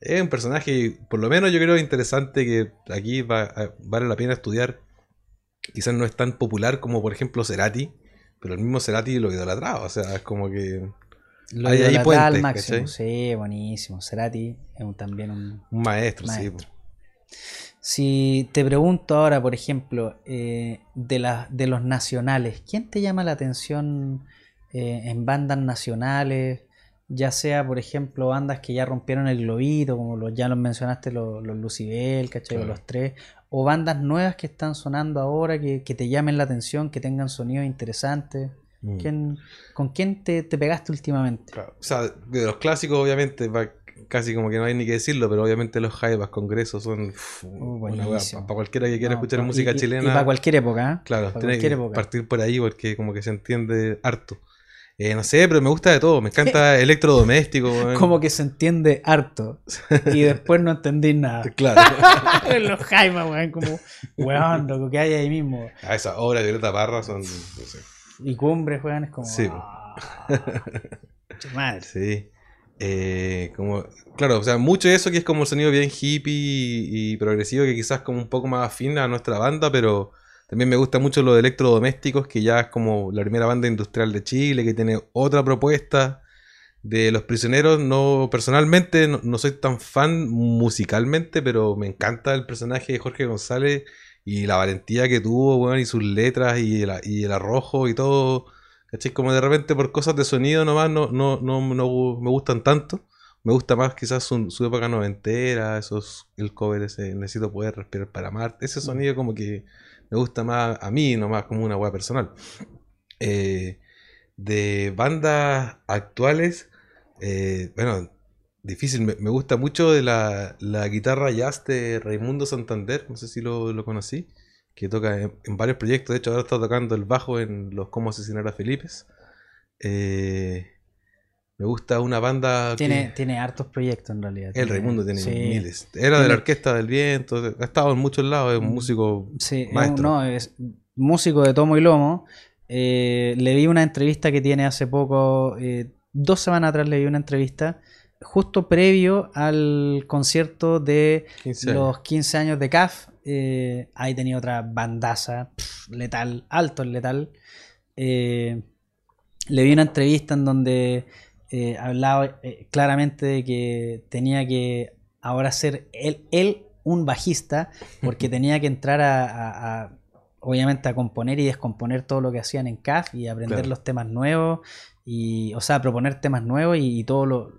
es un personaje, por lo menos yo creo interesante que aquí va, vale la pena estudiar. Quizás no es tan popular como por ejemplo Cerati, pero el mismo Cerati lo idolatraba, o sea, es como que... Lo hay ahí puentes, al máximo, sí, buenísimo. Cerati es también un, un maestro, sí. Si te pregunto ahora, por ejemplo, eh, de, la, de los nacionales, ¿quién te llama la atención eh, en bandas nacionales? Ya sea, por ejemplo, bandas que ya rompieron el globito, como los, ya los mencionaste, los, los Lucibel, ¿cachai? Los tres, o bandas nuevas que están sonando ahora, que, te llamen la atención, que tengan sonidos interesantes. Mm. ¿Con quién te, pegaste últimamente? O sea, de los clásicos, obviamente, casi como que no hay ni que decirlo, pero obviamente los Jaivas Congresos son uh, para cualquiera que quiera escuchar música chilena. Y, para cualquier época, ¿eh? Claro, tiene que partir por ahí porque como que se entiende harto. Eh, no sé, pero me gusta de todo. Me encanta electrodoméstico. Como que se entiende harto. Y después no entendí nada. Claro. Los Jaimas, weón, como, weón, lo que hay ahí mismo. A ah, esas obras de Violeta Parra son. Y Cumbres, weón, es como. Sí. Madre. Sí. Eh, como, claro, o sea, mucho de eso que es como un sonido bien hippie y progresivo, que quizás como un poco más afín a nuestra banda, pero también me gusta mucho lo de electrodomésticos, que ya es como la primera banda industrial de Chile, que tiene otra propuesta. De Los Prisioneros, no personalmente no, soy tan fan musicalmente, pero me encanta el personaje de Jorge González y la valentía que tuvo, bueno, y sus letras y el, y el arrojo y todo. ¿Cachai? Como de repente por cosas de sonido nomás no, no, no, no me gustan tanto. Me gusta más quizás su, su, época noventera, esos, el cover ese, Necesito poder respirar para amar. Ese sonido como que me gusta más a mí, nomás como una weá personal. Eh, de bandas actuales, eh, bueno, difícil, me, gusta mucho de la, guitarra jazz de Raimundo Santander, no sé si lo, conocí, que toca en, varios proyectos, de hecho ahora está tocando el bajo en los Cómo asesinar a Felipe. Eh, me gusta una banda. Tiene, tiene hartos proyectos en realidad. El Raimundo tiene miles. Era de la Orquesta del Viento, ha estado en muchos lados, es un mm, músico. Sí, maestro. no, es músico de tomo y lomo. Eh, le vi una entrevista que tiene hace poco, eh, dos semanas atrás le vi una entrevista, justo previo al concierto de los 15 años de CAF. Eh, ahí tenía otra bandaza, letal, alto letal. le vi una entrevista en donde eh, hablaba eh, claramente de que tenía que ahora ser él, él un bajista, porque tenía que entrar a, obviamente a componer y descomponer todo lo que hacían en CAF y aprender los temas nuevos, y, o sea, proponer temas nuevos y, todo lo,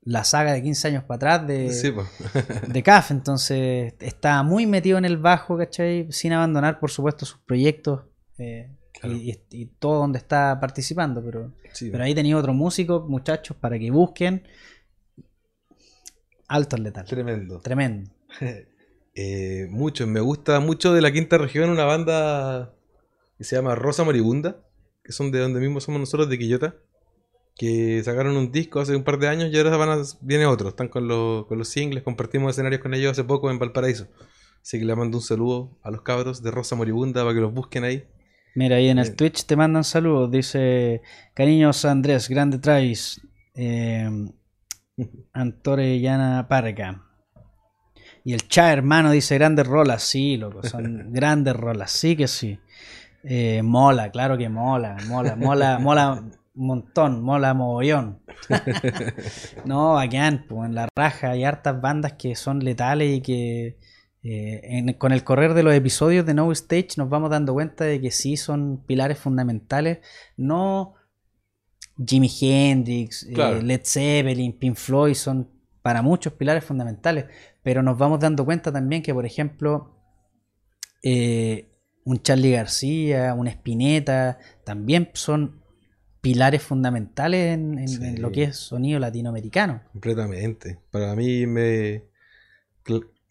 la saga de 15 años para atrás de, de CAF. Entonces, estaba muy metido en el bajo, ¿cachai? Sin abandonar, por supuesto, sus proyectos. Eh, y, todo donde está participando, pero, pero ahí tenía otro músico, muchachos, para que busquen. Alto el letal. Tremendo. Tremendo. eh, mucho, me gusta mucho de la quinta región una banda que se llama Rosa Moribunda, que son de donde mismo somos nosotros, de Quillota, que sacaron un disco hace un par de años y ahora van viene otro, están con, con los singles, compartimos escenarios con ellos hace poco en Valparaíso. Así que le mando un saludo a los cabros de Rosa Moribunda para que los busquen ahí. Mira, ahí en el Twitch te mandan saludos. Dice, cariños Andrés, grande traes. Eh, Antore Llana Parga. Y el Cha, hermano, dice grandes rolas. Sí, loco, son grandes rolas. Sí que sí. Eh, mola, claro que mola. Mola, mola, mola un montón. Mola mogollón. no, bacán, pues en la raja hay hartas bandas que son letales y que eh, con el correr de los episodios de No Stage nos vamos dando cuenta de que sí son pilares fundamentales, no Jimi Hendrix, eh, Led Zeppelin, Pink Floyd son para muchos pilares fundamentales, pero nos vamos dando cuenta también que, por ejemplo, eh, un Charlie García, un Spinetta, también son pilares fundamentales en, lo que es sonido latinoamericano. Completamente. Para mí me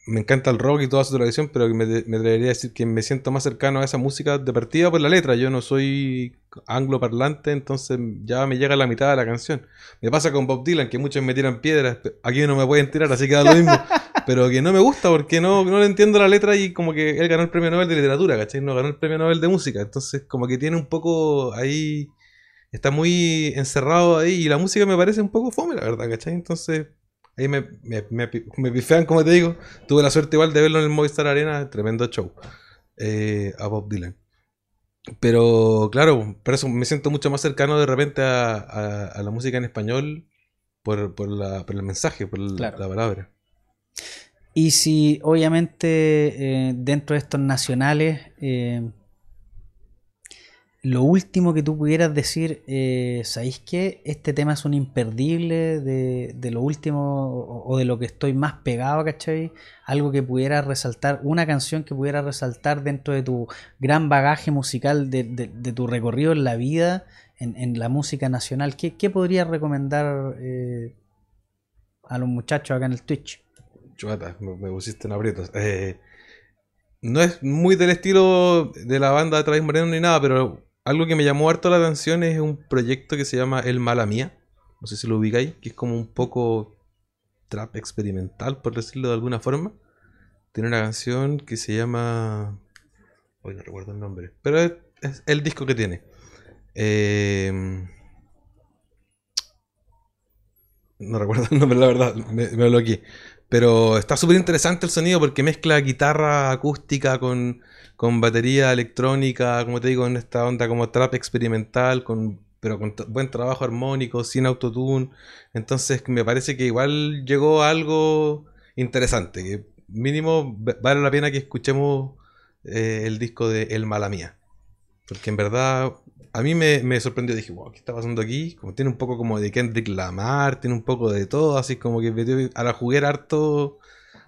me encanta el rock y toda su tradición, pero me, me atrevería a decir que me siento más cercano a esa música de partida por la letra. Yo no soy anglo parlante, entonces ya me llega la mitad de la canción. Me pasa con Bob Dylan, que muchos me tiran piedras. Aquí no me pueden tirar, así que da lo mismo. pero que no me gusta porque no, no le entiendo la letra y como que él ganó el premio Nobel de literatura, ¿cachai? No ganó el premio Nobel de música. Entonces, como que tiene un poco ahí. Está muy encerrado ahí y la música me parece un poco fome, la verdad, ¿cachai? Entonces, Ahí me, me, me, pifean, como te digo. Tuve la suerte igual de verlo en el Movistar Arena, tremendo show. Eh, a Bob Dylan. Pero claro, por eso me siento mucho más cercano de repente a, la música en español por, por, la, por el mensaje, por la palabra. Y si obviamente eh, dentro de estos nacionales eh, lo último que tú pudieras decir, eh, ¿sabéis qué? Este tema es un imperdible de, lo último o, de lo que estoy más pegado, ¿cachai? Algo que pudiera resaltar, una canción que pudiera resaltar dentro de tu gran bagaje musical, de, tu recorrido en la vida, en, la música nacional. ¿Qué, qué podrías recomendar eh, a los muchachos acá en el Twitch? Chuata, me, pusiste en aprietos. Eh, no es muy del estilo de la banda de Travis Moreno ni nada, pero algo que me llamó harto la atención es un proyecto que se llama El Mala Mía. No sé si lo ubicáis, que es como un poco trap experimental, por decirlo de alguna forma. Tiene una canción que se llama. Hoy no recuerdo el nombre. Pero es, el disco que tiene. Eh, no recuerdo el nombre, la verdad. Me, me bloqueé. Pero está súper interesante el sonido porque mezcla guitarra acústica con con batería electrónica, como te digo, en esta onda como trap experimental, con, pero con buen trabajo armónico, sin autotune. Entonces me parece que igual llegó algo interesante, que mínimo vale la pena que escuchemos eh, el disco de El Mala Mía. Porque en verdad a mí me, sorprendió, dije, wow, ¿qué está pasando aquí? Como tiene un poco como de Kendrick Lamar, tiene un poco de todo, así como que a la juguera harto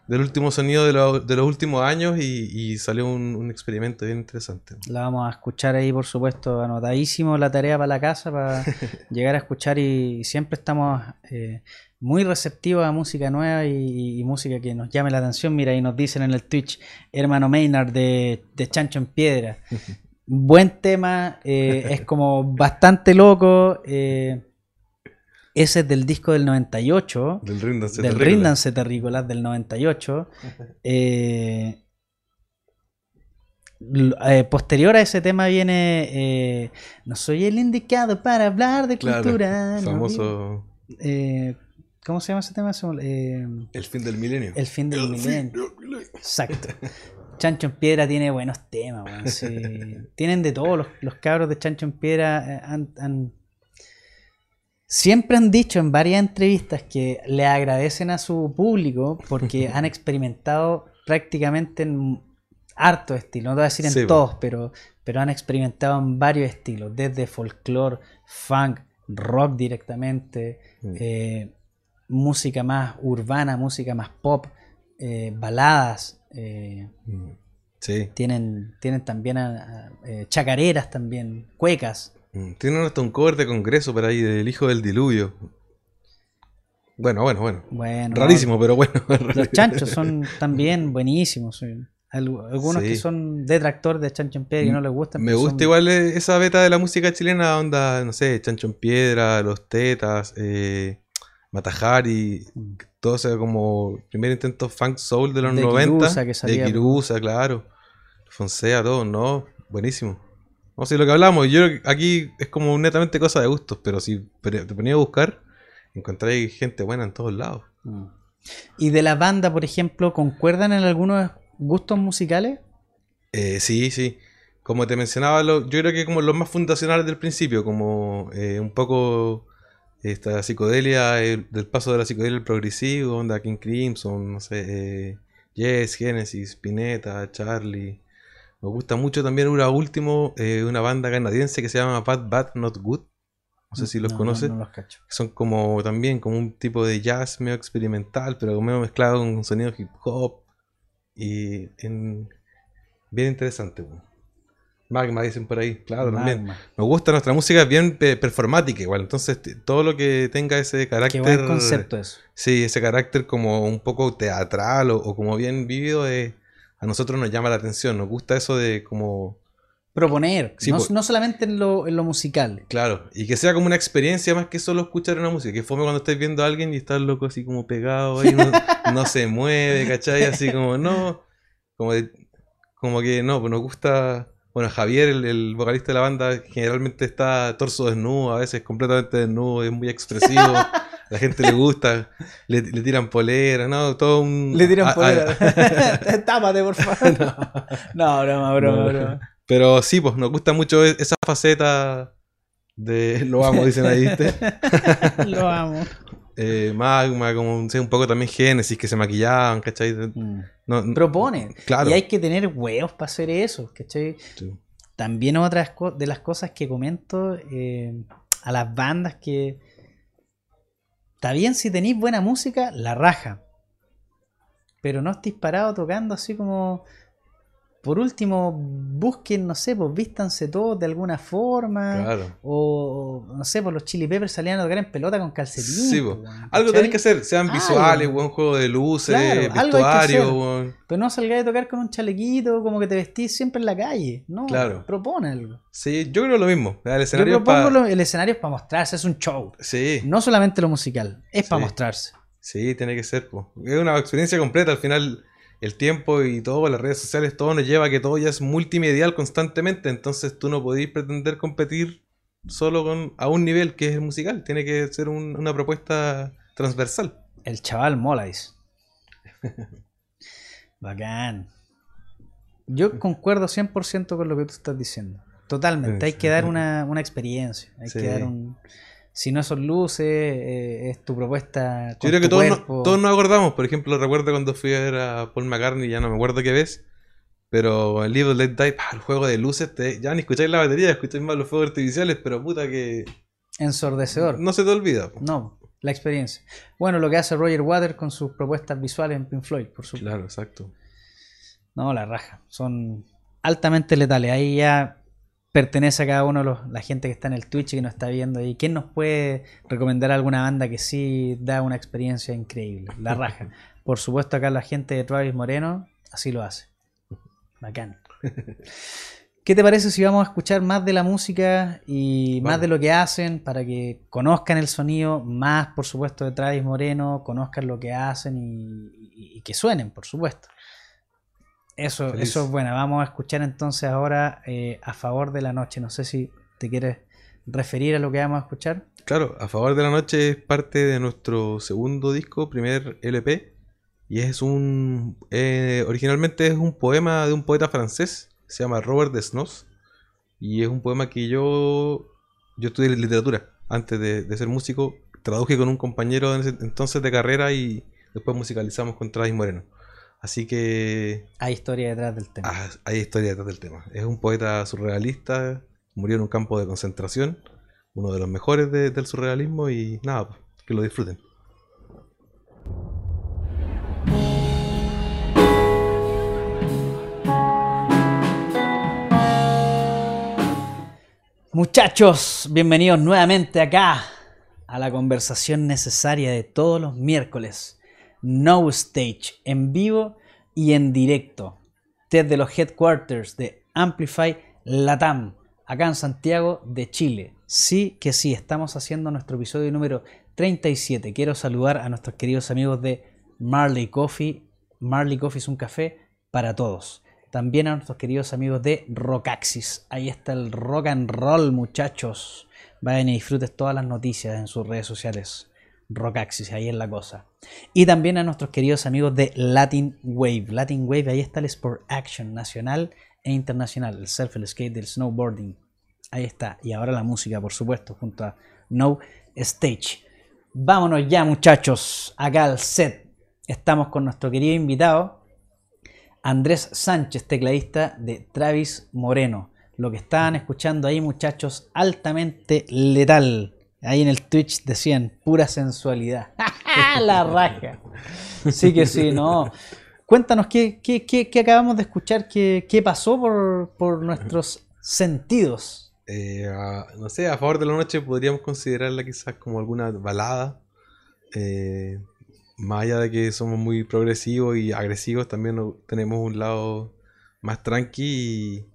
del último sonido de, los últimos años y, salió un, experimento bien interesante. La vamos a escuchar ahí, por supuesto, anotadísimo la tarea para la casa, para llegar a escuchar y, siempre estamos eh, muy receptivos a música nueva y, música que nos llame la atención. Mira, ahí nos dicen en el Twitch, hermano Maynard de, de Chancho en Piedra. Buen tema, eh, es como bastante loco. Eh, ese es del disco del 98. Del Ríndanse Del Ríndanse Terrícolas del 98. Eh, eh, posterior a ese tema viene eh, No soy el indicado para hablar de cultura. Famoso. ¿Cómo se llama ese tema? el fin del milenio. El fin del milenio. Exacto. Chancho en Piedra tiene buenos temas, Tienen de todos los, cabros de Chancho en Piedra han Siempre han dicho en varias entrevistas que le agradecen a su público porque han experimentado prácticamente en harto estilo, no te voy a decir en todos, pero, pero han experimentado en varios estilos, desde folclore, funk, rock directamente, mm. eh, música más urbana, música más pop, eh, baladas. Eh, mm. tienen, tienen también chacareras también, cuecas. Mm, tienen hasta un cover de congreso por ahí del hijo del diluvio. Bueno, bueno, bueno. Rarísimo, pero bueno. Los chanchos son también buenísimos. Algunos que son detractores de Chancho en Piedra y no les gustan. Me gusta igual eh, esa beta de la música chilena, onda, no sé, Chancho en Piedra, Los Tetas, eh, Matajari, mm. todo ese como primer intento funk soul de los 90. de Kirusa, claro. Fonsea, todo, ¿no? Buenísimo. O sea, lo que hablamos, yo aquí es como netamente cosa de gustos, pero si te ponía a buscar, encontráis gente buena en todos lados. Mm. ¿Y de la banda, por ejemplo, concuerdan en algunos gustos musicales? Eh, sí, sí. Como te mencionaba, yo creo que como los más fundacionales del principio, como eh, un poco esta psicodelia, del paso de la psicodelia al progresivo, onda King Crimson, no sé, eh, Yes, Genesis, Spinetta, Charlie. Me gusta mucho también una último, eh, una banda canadiense que se llama Bad Bad Not Good. No sé si los conoces. Son como también como un tipo de jazz medio experimental, pero medio mezclado con sonido hip hop. Y bien interesante. Magma dicen por ahí, claro, también. Me gusta nuestra música es bien pe- performática igual, entonces todo lo que tenga ese Qué carácter... buen concepto eso. Sí, ese carácter como un poco teatral o, o como bien vivido eh, a nosotros nos llama la atención, nos gusta eso de como... Proponer, Sí, no, po- no solamente en lo, en lo musical. Claro, y que sea como una experiencia más que solo escuchar una música, que fome cuando estés viendo a alguien y estás loco así como pegado ahí, no, no se mueve, ¿cachai? Así como, no, como, de- como que no, pues nos gusta... Bueno, Javier, el, el vocalista de la banda, generalmente está torso desnudo, a veces completamente desnudo, es muy expresivo, la gente le gusta, le, le tiran polera, ¿no? Todo un... Le tiran a- a- polera. Tápate, por favor. No, broma, broma, No. broma. Pero sí, pues nos gusta mucho e- esa faceta de lo amo, dicen ahí, ¿viste? Lo amo. Eh, Magma, como no sé, un poco también Génesis, que se maquillaban, ¿cachai? Mm. No, no- Propone. Claro. Y hay que tener huevos para hacer eso, ¿cachai? Sí. También otras co- de las cosas que comento eh, a las bandas que está bien si tenéis buena música, la raja. Pero no estéis parados tocando así como. Por último, busquen, no sé, pues vístanse todos de alguna forma. Claro. O, no sé, por los Chili Peppers salían a tocar en pelota con calcetín. Sí, weón, Algo tenéis que hacer, sean visuales, buen juego de luces, Claro, vestuario. Pero no salgáis a tocar con un chalequito, como que te vestís siempre en la calle. No, Claro. propone algo. Sí, yo creo lo mismo. El Yo escenario es propongo pa- lo- el escenario es para mostrarse, es un show. Sí, No solamente lo musical, es para mostrarse. sí, tiene que ser. po. Es una experiencia completa. Al final, el tiempo y todo, las redes sociales, todo nos lleva a que todo ya es multimedial constantemente. Entonces tú no podéis pretender competir solo con a un nivel que es el musical. Tiene que ser un- una propuesta transversal. El chaval mola, dice. Bacán. Yo concuerdo 100% con lo que tú estás diciendo. Totalmente. Hay que dar una, una experiencia. Hay Sí. que dar un... Si no son luces, eh, es tu propuesta. Yo creo que todos, no- todos nos acordamos. Por ejemplo, recuerdo cuando fui a ver a Paul McCartney, ya no me acuerdo qué ves. Pero el Live Let Die, pa, el juego de luces, te- ya ni escucháis la batería, escucháis más los fuegos artificiales, pero puta que Ensordecedor. no se te olvida. po. No, la experiencia. Bueno, lo que hace Roger Waters con sus propuestas visuales en Pink Floyd, por supuesto. Claro, exacto. No, la raja. Son altamente letales. Ahí ya pertenece a cada uno de los, la gente que está en el Twitch y que nos está viendo. ¿Y quién nos puede recomendar alguna banda que sí da una experiencia increíble? La raja. Por supuesto, acá la gente de Travis Moreno así lo hace. Bacán. ¿Qué te parece si vamos a escuchar más de la música y más Vamos. de lo que hacen para que conozcan el sonido, más por supuesto de Travis Moreno, conozcan lo que hacen y, y- y que suenen, por supuesto? Eso, Feliz. eso es bueno. Vamos a escuchar entonces ahora eh, a favor de la noche. No sé si te quieres referir a lo que vamos a escuchar. Claro, A Favor de la Noche es parte de nuestro segundo disco, primer LP. Y es un. eh, originalmente es un poema de un poeta francés, se llama Robert Desnos. Y es un poema que yo. Yo estudié literatura antes de, de ser músico. Traduje con un compañero entonces de carrera y después musicalizamos con Travis Moreno. Así que Hay historia detrás del tema. Ah, hay historia detrás del tema. Es un poeta surrealista, murió en un campo de concentración, uno de los mejores de- del surrealismo y nada, pues, que lo disfruten. Muchachos, bienvenidos nuevamente acá a la conversación necesaria de todos los miércoles. No Stage, en vivo y en directo. Desde los headquarters de Amplify Latam, acá en Santiago de Chile. Sí que sí, estamos haciendo nuestro episodio número 37. Quiero saludar a nuestros queridos amigos de Marley Coffee. Marley Coffee es un café para todos. También a nuestros queridos amigos de Rockaxis. Ahí está el rock and roll, muchachos. Vayan y disfruten todas las noticias en sus redes sociales. Rockaxis, ahí es la cosa. Y también a nuestros queridos amigos de Latin Wave. Latin Wave, ahí está el Sport Action nacional e internacional. El surf, el skate, el snowboarding. Ahí está. Y ahora la música, por supuesto, junto a No Stage. Vámonos ya, muchachos, acá al set. Estamos con nuestro querido invitado, Andrés Sánchez, tecladista de Travis Moreno. Lo que estaban escuchando ahí, muchachos, altamente letal. Ahí en el Twitch decían pura sensualidad. La raja. Sí que sí, no. Cuéntanos qué, qué, qué- qué acabamos de escuchar, qué, qué pasó por, por nuestros sentidos. Eh, no sé, a favor de la noche podríamos considerarla quizás como alguna balada. Eh, más allá de que somos muy progresivos y agresivos, también tenemos un lado más tranqui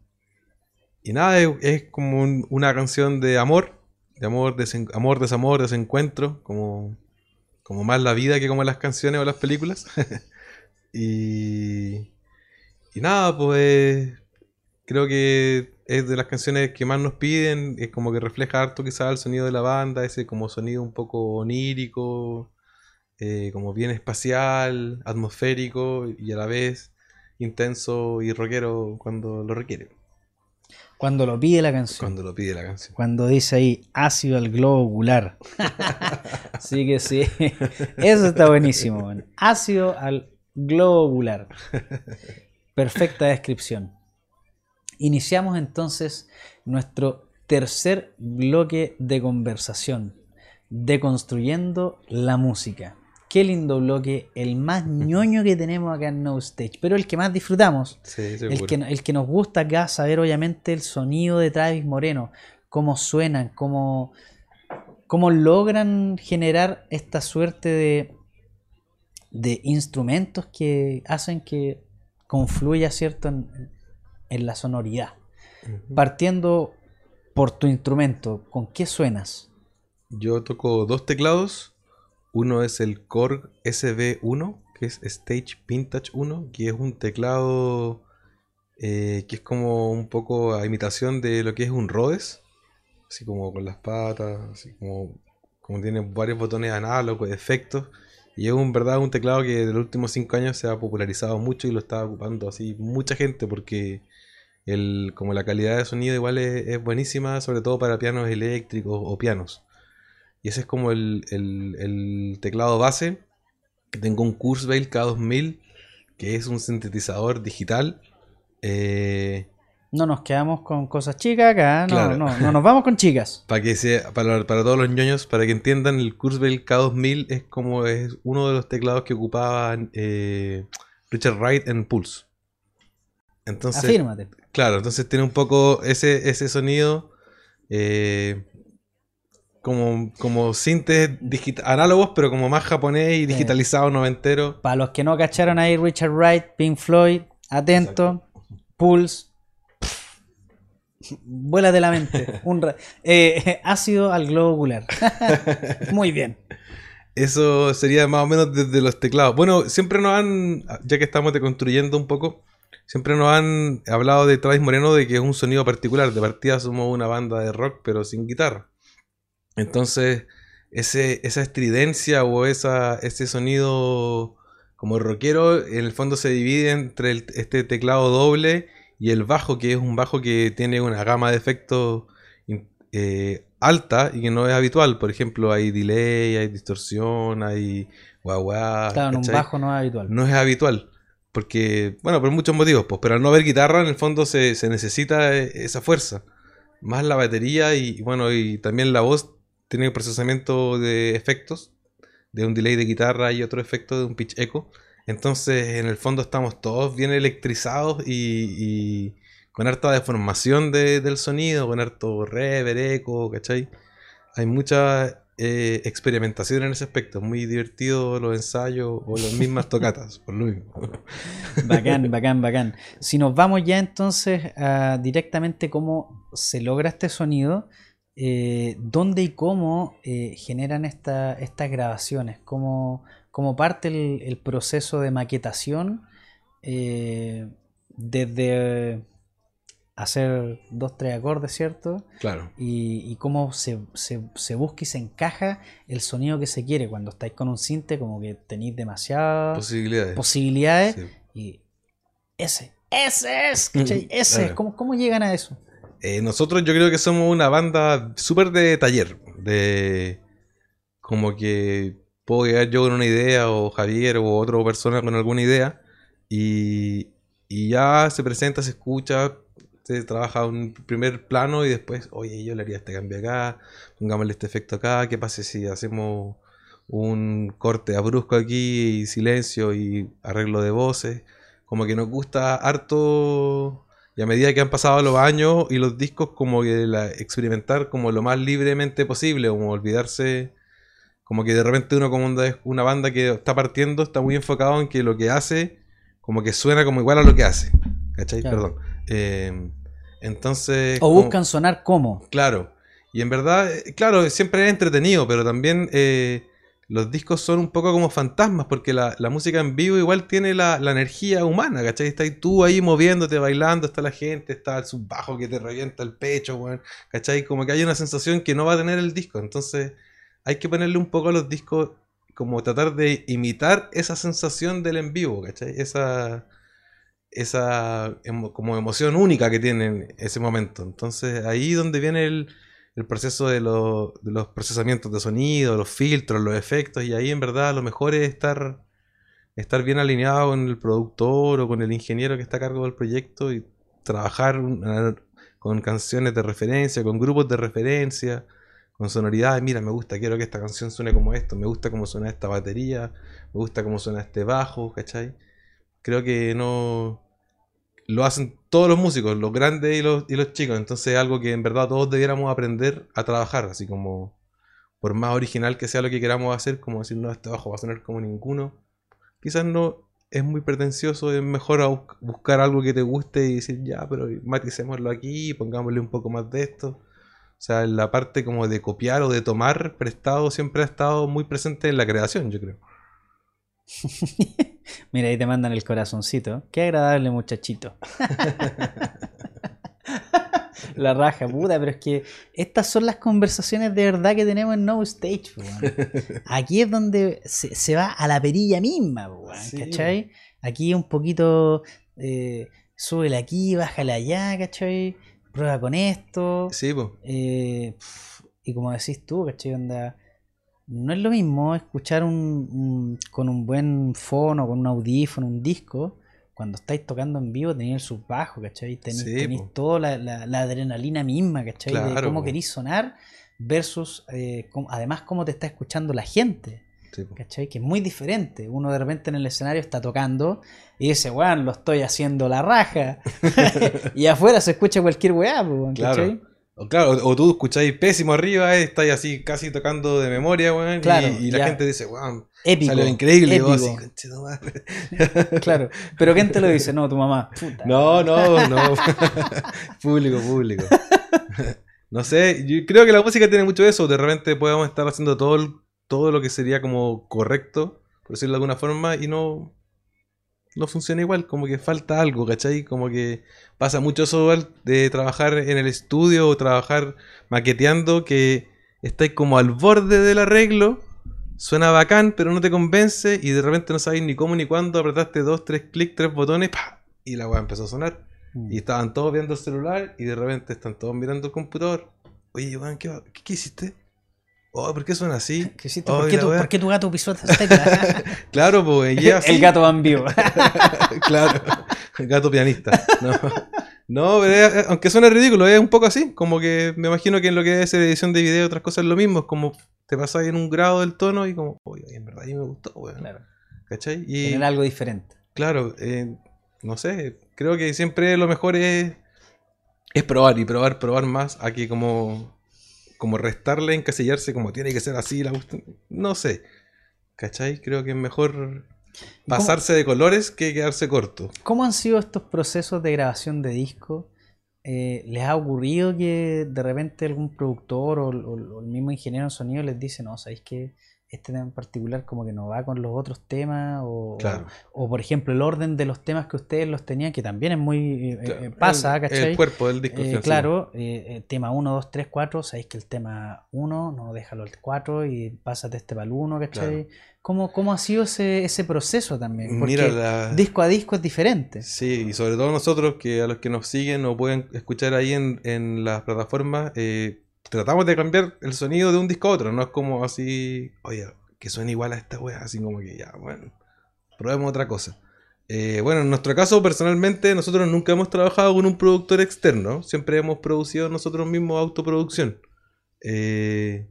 y, nada, es, como un- una canción de amor, de amor, desen- amor, desamor, desencuentro, como, como más la vida que como las canciones o las películas. y, y nada, pues creo que es de las canciones que más nos piden, es como que refleja harto quizás el sonido de la banda, ese como sonido un poco onírico, eh, como bien espacial, atmosférico y a la vez intenso y rockero cuando lo requiere, Cuando lo pide la canción. cuando lo pide la canción. Cuando dice ahí ácido al globo ocular. Así que sí, eso está buenísimo. man. Ácido al globo ocular. Perfecta descripción. Iniciamos entonces nuestro tercer bloque de conversación, deconstruyendo la música. Qué lindo bloque, el más ñoño que tenemos acá en No Stage, pero el que más disfrutamos. Sí, El que, el que nos gusta acá saber obviamente el sonido de Travis Moreno, cómo suenan, cómo, cómo logran generar esta suerte de, de instrumentos que hacen que confluya, ¿cierto?, en, en la sonoridad. Partiendo por tu instrumento, ¿con qué suenas? Yo toco dos teclados. Uno es el Korg SB1, que es Stage Vintage 1, que es un teclado eh, que es como un poco a imitación de lo que es un Rhodes, así como con las patas, así como, como tiene varios botones análogos, efectos. Y es un verdad un teclado que en los últimos cinco años se ha popularizado mucho y lo está ocupando así mucha gente porque el, como la calidad de sonido igual es buenísima, sobre todo para pianos eléctricos o pianos. Y ese es como el, el- el teclado base. Tengo un Kurzweil K2000, que es un sintetizador digital. Eh, No nos quedamos con cosas chicas acá, no, Claro. no, no nos vamos con chicas. para que sea, para, para todos los ñoños, para que entiendan, el Kurzweil K2000 es como es uno de los teclados que ocupaba eh, Richard Wright en Pulse. Entonces, Afírmate. Claro, entonces tiene un poco ese, ese sonido eh, como, como sintes análogos, pero como más japonés y digitalizado noventero. Para los que no cacharon ahí, Richard Wright, Pink Floyd, atento, Pulse, vuela de la mente. Un eh, ácido al globo ocular. Muy bien. Eso sería más o menos desde los teclados. Bueno, siempre nos han, ya que estamos deconstruyendo un poco, siempre nos han hablado de Travis Moreno de que es un sonido particular. De partida somos una banda de rock, pero sin guitarra. Entonces, ese, esa estridencia o esa, ese sonido como rockero, en el fondo se divide entre el- este teclado doble y el bajo, que es un bajo que tiene una gama de efectos eh, alta y que no es habitual. Por ejemplo, hay delay, hay distorsión, hay guagua. Claro, en un ¿cachai? bajo no es habitual. no es habitual. Porque, bueno, por muchos motivos, pues, pero al no haber guitarra, en el fondo se, se necesita eh, esa fuerza. Más la batería y, bueno, y también la voz tiene procesamiento de efectos, de un delay de guitarra y otro efecto de un pitch echo. Entonces, en el fondo estamos todos bien electrizados y, y con harta deformación de- del sonido, con harto reverb, eco, ¿cachai? Hay mucha eh, experimentación en ese aspecto. Muy divertido los ensayos o las mismas tocatas, por lo mismo. Bacán, bacán, bacán. Si nos vamos ya entonces a directamente cómo se logra este sonido, eh, dónde y cómo eh, generan esta- estas grabaciones, cómo, cómo parte el, el proceso de maquetación eh, desde hacer dos, tres acordes, ¿cierto? Claro. Y, y cómo se, se- se busca y se encaja el sonido que se quiere. Cuando estáis con un cinte, como que tenéis demasiadas Posibilidades. posibilidades Sí. y ese, ese es, ¿cachai? Ese, Claro. ¿cómo, ¿cómo llegan a eso? Eh, nosotros yo creo que somos una banda súper de taller, de como que puedo llegar yo con una idea o Javier o otra persona con alguna idea y, y ya se presenta, se escucha, se trabaja un primer plano y después, oye, yo le haría este cambio acá, pongámosle este efecto acá, ¿qué pasa si hacemos un corte abrupto aquí y silencio y arreglo de voces? Como que nos gusta harto Y a medida que han pasado los años y los discos, como que la, experimentar como lo más libremente posible, como olvidarse, como que de repente uno como una, una banda que está partiendo está muy enfocado en que lo que hace, como que suena como igual a lo que hace. ¿Cachai? Claro. Perdón. Eh, entonces... O como- buscan sonar como. Claro. Y en verdad, eh, claro, siempre es entretenido, pero también eh, los discos son un poco como fantasmas, porque la, música en vivo igual tiene la, energía humana, ¿cachai? Estás tú ahí moviéndote, bailando, está la gente, está el subbajo que te revienta el pecho, weón, ¿cachai? Como que hay una sensación que no va a tener el disco, entonces hay que ponerle un poco a los discos, como tratar de imitar esa sensación del en vivo, ¿cachai? Esa, esa como emoción única que tienen ese momento. Entonces ahí donde viene el, el proceso de, lo- de los procesamientos de sonido, los filtros, los efectos, y ahí en verdad lo mejor es estar, estar bien alineado con el productor o con el ingeniero que está a cargo del proyecto y trabajar con canciones de referencia, con grupos de referencia, con sonoridades. Mira, me gusta, quiero que esta canción suene como esto, me gusta cómo suena esta batería, me gusta cómo suena este bajo, ¿cachai? Creo que no lo hacen todos los músicos, los grandes y los, y los chicos. Entonces es algo que en verdad todos debiéramos aprender a trabajar, así como por más original que sea lo que queramos hacer, como decir, no, este bajo va a sonar como ninguno. Quizás no es muy pretencioso, es mejor buscar algo que te guste y decir, ya, pero maticémoslo aquí, pongámosle un poco más de esto. O sea, la parte como de copiar o de tomar prestado siempre ha estado muy presente en la creación, yo creo. Mira, ahí te mandan el corazoncito. Qué agradable muchachito. La raja, puta, pero es que estas son las conversaciones de verdad que tenemos en No Stage. Aquí es donde se, se va a la perilla misma, Sí, ¿cachai? Aquí un poquito, eh, súbele aquí, bájale allá, ¿cachai? Prueba con esto. Sí, pues. Eh, y como decís tú, ¿cachai? Onda, no es lo mismo escuchar un, un- con un buen fono, con un audífono, un disco, cuando estáis tocando en vivo tenéis el subbajo, ¿cachai? Tenéis, Sí, tenéis toda la, la- la adrenalina misma, ¿cachai? de Claro, cómo po. queréis sonar versus, eh, cómo- además, cómo te está escuchando la gente. Sí. ¿Cachai? Que es muy diferente. Uno de repente en el escenario está tocando y dice, weón, lo estoy haciendo la raja. y afuera se escucha cualquier weá, Claro. O, claro, o, o tú escucháis pésimo arriba, eh, estáis así casi tocando de memoria, weón. y- Claro, y, la ya. gente dice, weón, Épico. salió increíble. Vos. Claro. Pero ¿quién te lo dice? No, tu mamá. Puta. No, no, no. público, público. no sé, yo creo que la música tiene mucho eso. De repente podemos estar haciendo todo, todo lo que sería como correcto, por decirlo de alguna forma, y no, no funciona igual. Como que falta algo, ¿cachai? Como que pasa mucho eso de trabajar en el estudio o trabajar maqueteando que estáis como al borde del arreglo. Suena bacán, pero no te convence y de repente no sabéis ni cómo ni cuándo apretaste dos, tres clics, tres botones ¡pa! y la weá empezó a sonar. Mm. Y estaban todos viendo el celular y de repente están todos mirando el computador. Oye, weón, ¿qué, qué, qué hiciste? Oh, ¿por qué suena así? ¿Qué hiciste? Oh, ¿Por, qué tu, weá. por qué tu gato pisó esta tecla? Claro, pues. El gato va en vivo. claro, el gato pianista. No, no pero es- aunque suena ridículo, es un poco así. Como que me imagino que en lo que es edición de video y otras cosas es lo mismo. Es como te pasas en un grado del tono y como, oye, en verdad a mí me gustó, weón. Claro. ¿Cachai? Y Tener algo diferente. claro, eh, no sé, creo que siempre lo mejor es, es probar y probar, probar más a que como, como restarle, encasillarse como tiene que ser así, la no sé. ¿Cachai? Creo que es mejor ¿Y cómo- pasarse de colores que quedarse corto. ¿Cómo han sido estos procesos de grabación de disco? Eh, ¿Les ha ocurrido que de repente algún productor o, o- o el mismo ingeniero en sonido les dice, no, sabéis que este tema en particular como que no va con los otros temas? O, Claro. o, por ejemplo el orden de los temas que ustedes los tenían, que también es muy... eh, Claro, eh, pasa, el, ¿cachai? el cuerpo del disco. Eh, claro, eh, tema 1, 2, 3, 4, sabéis que el tema 1, no, déjalo al 4 y pásate este para el 1, ¿cachai? ¿Cómo, ¿Cómo ha sido ese, ese proceso también? Porque Mira, la- disco a disco es diferente. Sí, y sobre todo nosotros que a los que nos siguen o pueden escuchar ahí en, en las plataformas, eh, tratamos de cambiar el sonido de un disco a otro, no es como así, oye, que suene igual a esta wea, así como que ya, bueno, probemos otra cosa. Eh, bueno, en nuestro caso, personalmente, nosotros nunca hemos trabajado con un productor externo, siempre hemos producido nosotros mismos autoproducción. Eh,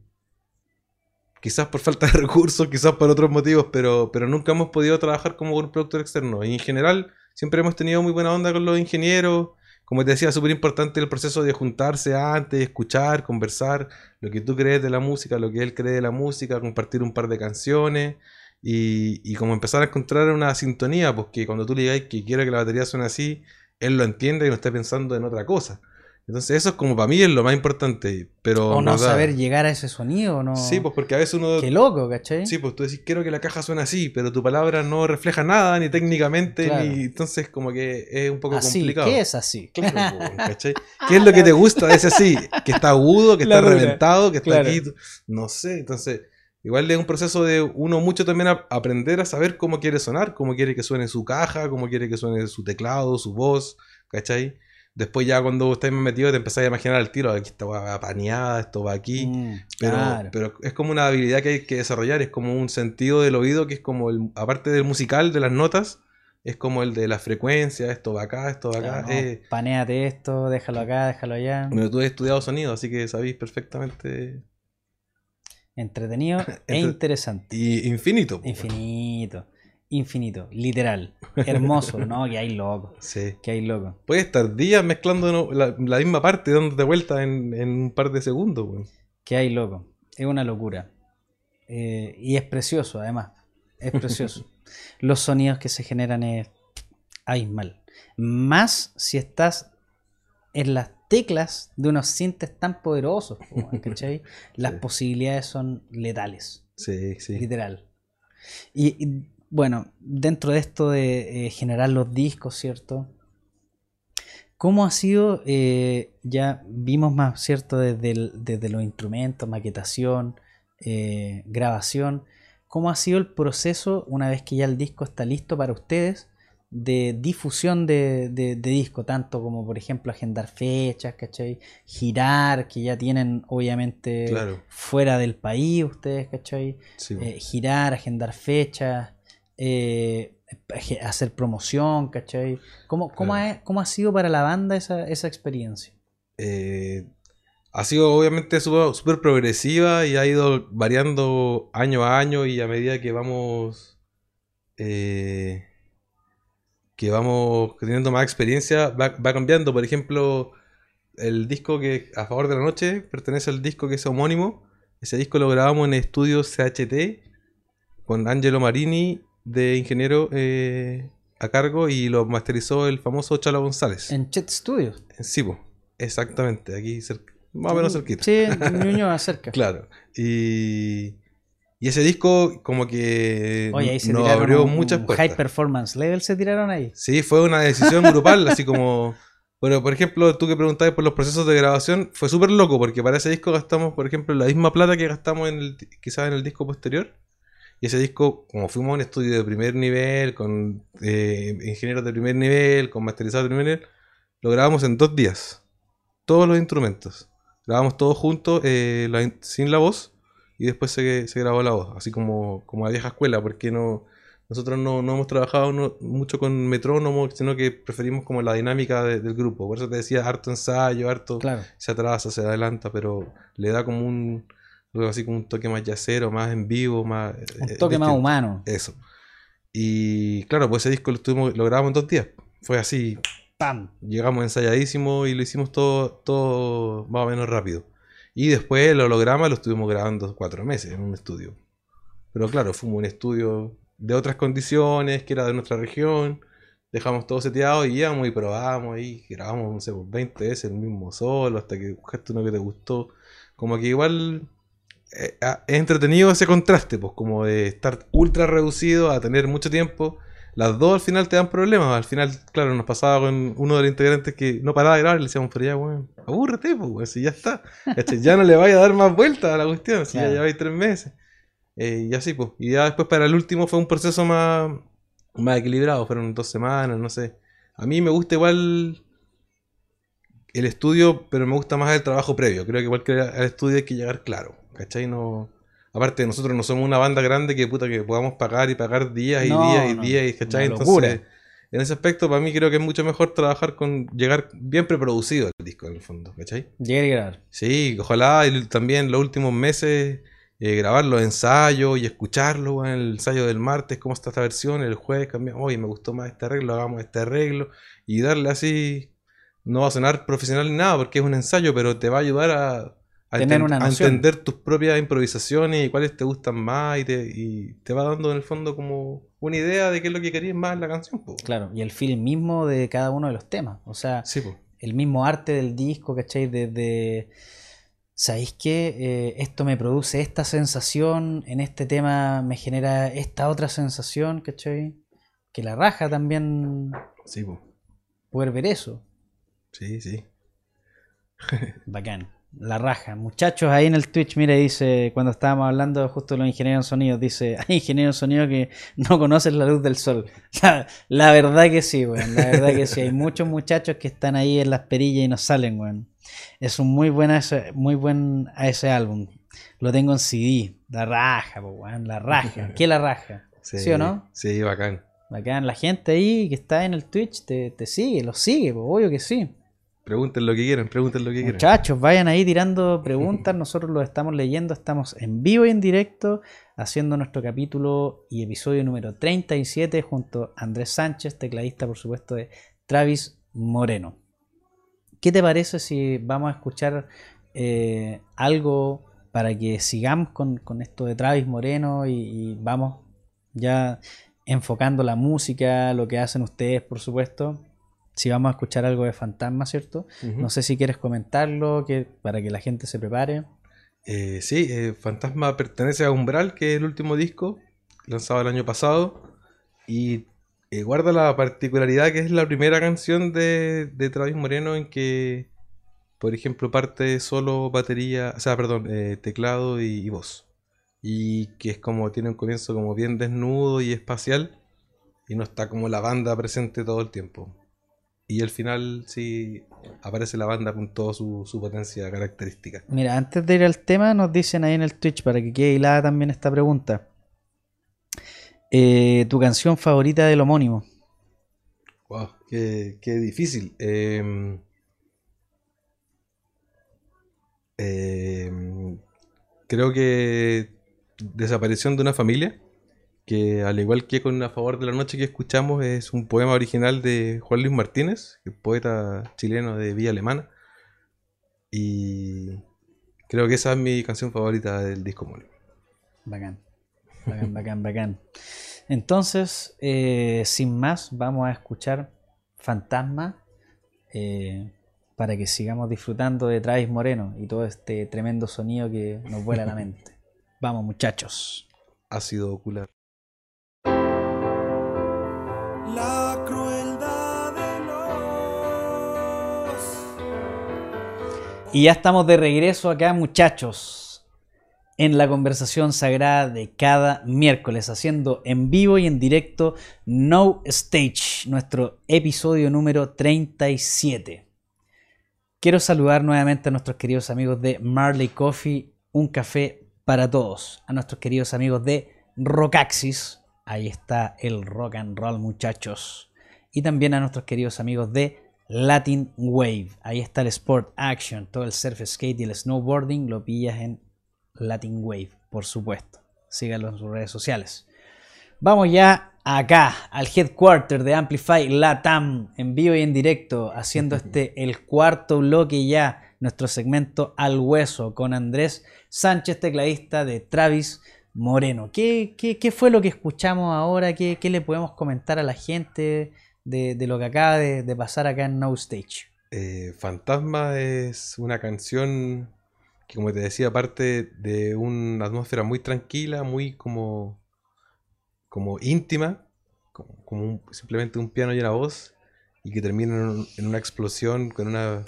quizás por falta de recursos, quizás por otros motivos, pero, pero nunca hemos podido trabajar como con un productor externo. Y en general, siempre hemos tenido muy buena onda con los ingenieros como te decía, súper importante el proceso de juntarse antes, escuchar, conversar, lo que tú crees de la música, lo que él cree de la música, compartir un par de canciones y, y como empezar a encontrar una sintonía, porque pues cuando tú le digas que quiero que la batería suene así, él lo entiende y no está pensando en otra cosa. Entonces eso es como para mí es lo más importante. Pero o no saber llegar a ese sonido, ¿no? Sí, pues porque a veces uno... Qué loco, ¿cachai? Sí, pues tú decís, quiero que la caja suene así, pero tu palabra no refleja nada, ni técnicamente, ni... Entonces como que es un poco así, complicado. ¿qué es así? Claro, ¿cachai? ¿Qué es lo que te gusta de ese así? Que está agudo, que está reventado, que está aquí... No sé, entonces... Igual es un proceso de uno mucho también aprender a saber cómo quiere sonar, cómo quiere que suene su caja, cómo quiere que suene su teclado, su voz, ¿cachai? Después ya cuando estáis más metido te empezáis a imaginar el tiro, aquí está va paneada, esto va aquí. Mm, pero, pero es como una habilidad que hay que desarrollar, es como un sentido del oído que es como, el, aparte del musical, de las notas, es como el de la frecuencia, esto va acá, esto va acá. Eh. Paneate esto, déjalo acá, déjalo allá. Pero tú has estudiado sonido, así que sabéis perfectamente. Entretenido e interesante. Y infinito. Infinito infinito, literal. Hermoso, ¿no? Que hay loco. Sí. Que hay loco. Puedes estar días mezclando la, misma parte, dándote vuelta en, en un par de segundos, güey. Que hay loco. Es una locura. Eh, y es precioso, además. Es precioso. Los sonidos que se generan es abismal. Más si estás en las teclas de unos sintes tan poderosos, ¿cachai? Las posibilidades son letales. Sí, sí. Literal. y, bueno, dentro de esto de eh, generar los discos, ¿cierto? ¿Cómo ha sido, eh, ya vimos más, ¿cierto? Desde, los instrumentos, maquetación, eh, grabación, ¿cómo ha sido el proceso una vez que ya el disco está listo para ustedes de difusión de, disco, tanto como por ejemplo agendar fechas, ¿cachai? Girar, que ya tienen obviamente fuera del país ustedes, ¿cachai? girar, agendar fechas, eh, hacer promoción, ¿cachai? ¿Cómo, cómo, ha, ¿Cómo, ha, sido para la banda esa, esa experiencia? Eh, ha sido obviamente súper progresiva y ha ido variando año a año y a medida que vamos... Eh, que vamos teniendo más experiencia, va, va, cambiando. Por ejemplo, el disco que a favor de la noche pertenece al disco que es homónimo. Ese disco lo grabamos en estudio CHT con Angelo Marini de ingeniero eh, a cargo y lo masterizó el famoso Chalo González. En Chet Studios. En Sibo, exactamente, aquí cerca, más o menos cerquita. Sí, Ñuñoa cerca. claro. Y, y ese disco como que Oye, ahí se nos abrió muchas puertas. High performance level se tiraron ahí. Sí, fue una decisión grupal, así como... Bueno, por ejemplo, tú que preguntabas por los procesos de grabación, fue súper loco porque para ese disco gastamos, por ejemplo, la misma plata que gastamos en el, quizás en el disco posterior. Y ese disco, como fuimos a un estudio de primer nivel, con eh, ingenieros de primer nivel, con masterizados de primer nivel, lo grabamos en dos días. Todos los instrumentos. Grabamos todos juntos, eh, sin la voz, y después se, grabó la voz, así como, como la vieja escuela, porque no nosotros no, hemos trabajado mucho con metrónomo, sino que preferimos como la dinámica del grupo. Por eso te decía, harto ensayo, harto se atrasa, se adelanta, pero le da como un Luego así como un toque más yacero, más en vivo, más... Un eh, toque más humano. Eso. Y claro, pues ese disco lo, estuvimos, lo grabamos en dos días. Fue así... ¡Pam! Llegamos ensayadísimo y lo hicimos todo, todo más o menos rápido. Y después el holograma lo estuvimos grabando cuatro meses en un estudio. Pero claro, fuimos un estudio de otras condiciones, que era de nuestra región. Dejamos todo seteado y íbamos y probábamos y grabamos, no sé, 20 pues, veces el mismo solo hasta que buscaste uno que te gustó. Como que igual eh, es entretenido ese contraste, pues como de estar ultra reducido a tener mucho tiempo. Las dos al final te dan problemas. Al final, claro, nos pasaba con uno de los integrantes que no paraba de grabar y le decíamos, pero ya, weón, abúrrete, pues, si ya está. ya no le vaya a dar más vueltas a la cuestión, si ya lleváis tres meses. Eh, y así, pues. Y ya después para el último fue un proceso más, más equilibrado. Fueron dos semanas, no sé. A mí me gusta igual el estudio, pero me gusta más el trabajo previo. Creo que igual que al estudio hay que llegar claro. ¿Cachai? No... Aparte, nosotros no somos una banda grande que puta que podamos pagar y pagar días y días y días, ¿cachai? Entonces, en ese aspecto, para mí creo que es mucho mejor trabajar con llegar bien preproducido el disco, en el fondo, ¿cachai? Llegar y grabar. Sí, ojalá y también los últimos meses eh, grabar los ensayos y escucharlo, en el ensayo del martes, cómo está esta versión, el jueves cambiamos, oye, me gustó más este arreglo, hagamos este arreglo y darle así no va a sonar profesional ni nada porque es un ensayo, pero te va a ayudar a, a, Tener enten- una a entender tus propias improvisaciones y cuáles te gustan más y te, y te va dando en el fondo como una idea de qué es lo que querías más en la canción. po. Claro, y el feeling mismo de cada uno de los temas. O sea, Sí, el mismo arte del disco, ¿cachai? Desde, ¿sabéis qué? Eh, esto me produce esta sensación, en este tema me genera esta otra sensación, ¿cachai? Que la raja también Sí, po. poder ver eso. Sí, sí. Bacán. La raja. Muchachos, ahí en el Twitch, mire, dice, cuando estábamos hablando justo de los ingenieros en sonido, dice, hay ingenieros en sonido que no conocen la luz del sol. La, la verdad que sí, weón. La verdad que sí. Hay muchos muchachos que están ahí en las perillas y no salen, weón. Es un muy buen, ese- muy buen a ese álbum. Lo tengo en CD. La raja, weón. La raja. ¿Qué la raja? ¿Sí, o no? Sí, bacán. Bacán. La gente ahí que está en el Twitch te, te sigue, lo sigue, po, obvio que sí. Pregunten lo que quieran, pregunten lo que quieran. Muchachos, vayan ahí tirando preguntas, nosotros los estamos leyendo, estamos en vivo y en directo haciendo nuestro capítulo y episodio número 37 junto a Andrés Sánchez, tecladista por supuesto de Travis Moreno. ¿Qué te parece si vamos a escuchar eh, algo para que sigamos con, con esto de Travis Moreno y, y vamos ya enfocando la música, lo que hacen ustedes por supuesto? Si vamos a escuchar algo de Fantasma, ¿cierto? No sé si quieres comentarlo que, para que la gente se prepare. Eh, sí, eh, Fantasma pertenece a Umbral, que es el último disco lanzado el año pasado. Y eh, guarda la particularidad que es la primera canción de, de Travis Moreno en que, por ejemplo, parte solo batería, o sea, perdón, eh, teclado y, y voz. Y que es como, tiene un comienzo como bien desnudo y espacial. Y no está como la banda presente todo el tiempo. Y al final sí aparece la banda con toda su, su potencia característica. Mira, antes de ir al tema, nos dicen ahí en el Twitch para que quede hilada también esta pregunta. Eh, ¿Tu canción favorita del homónimo? Wow, qué, qué difícil. Em, em, creo que Desaparición de una familia, que al igual que con A favor de la noche que escuchamos, es un poema original de Juan Luis Martínez, el poeta chileno de Villa Alemana. Y creo que esa es mi canción favorita del disco homónimo. Bacán, bacán, bacán, bacán. Entonces, eh, sin más, vamos a escuchar Fantasma eh, para que sigamos disfrutando de Travis Moreno y todo este tremendo sonido que nos vuela la mente. Vamos, muchachos. Ácido ocular. Y ya estamos de regreso acá, muchachos, en la conversación sagrada de cada miércoles, haciendo en vivo y en directo No Stage, nuestro episodio número 37. Quiero saludar nuevamente a nuestros queridos amigos de Marley Coffee, un café para todos, a nuestros queridos amigos de Rockaxis, ahí está el rock and roll, muchachos, y también a nuestros queridos amigos de Latin Wave. Ahí está el Sport Action, todo el surf skate y el snowboarding lo pillas en Latin Wave, por supuesto. Síganlo en sus redes sociales. Vamos ya acá al headquarter de Amplify Latam en vivo y en directo, haciendo este el cuarto bloque ya, nuestro segmento al hueso con Andrés Sánchez, tecladista de Travis Moreno. ¿Qué, qué, qué fue lo que escuchamos ahora? ¿Qué, qué le podemos comentar a la gente de, de lo que acaba de, de pasar acá en No Stage? Eh, Fantasma es una canción que, como te decía, parte de una atmósfera muy tranquila, muy como, como íntima, como, simplemente un piano y una voz, y que termina en, en una explosión con una,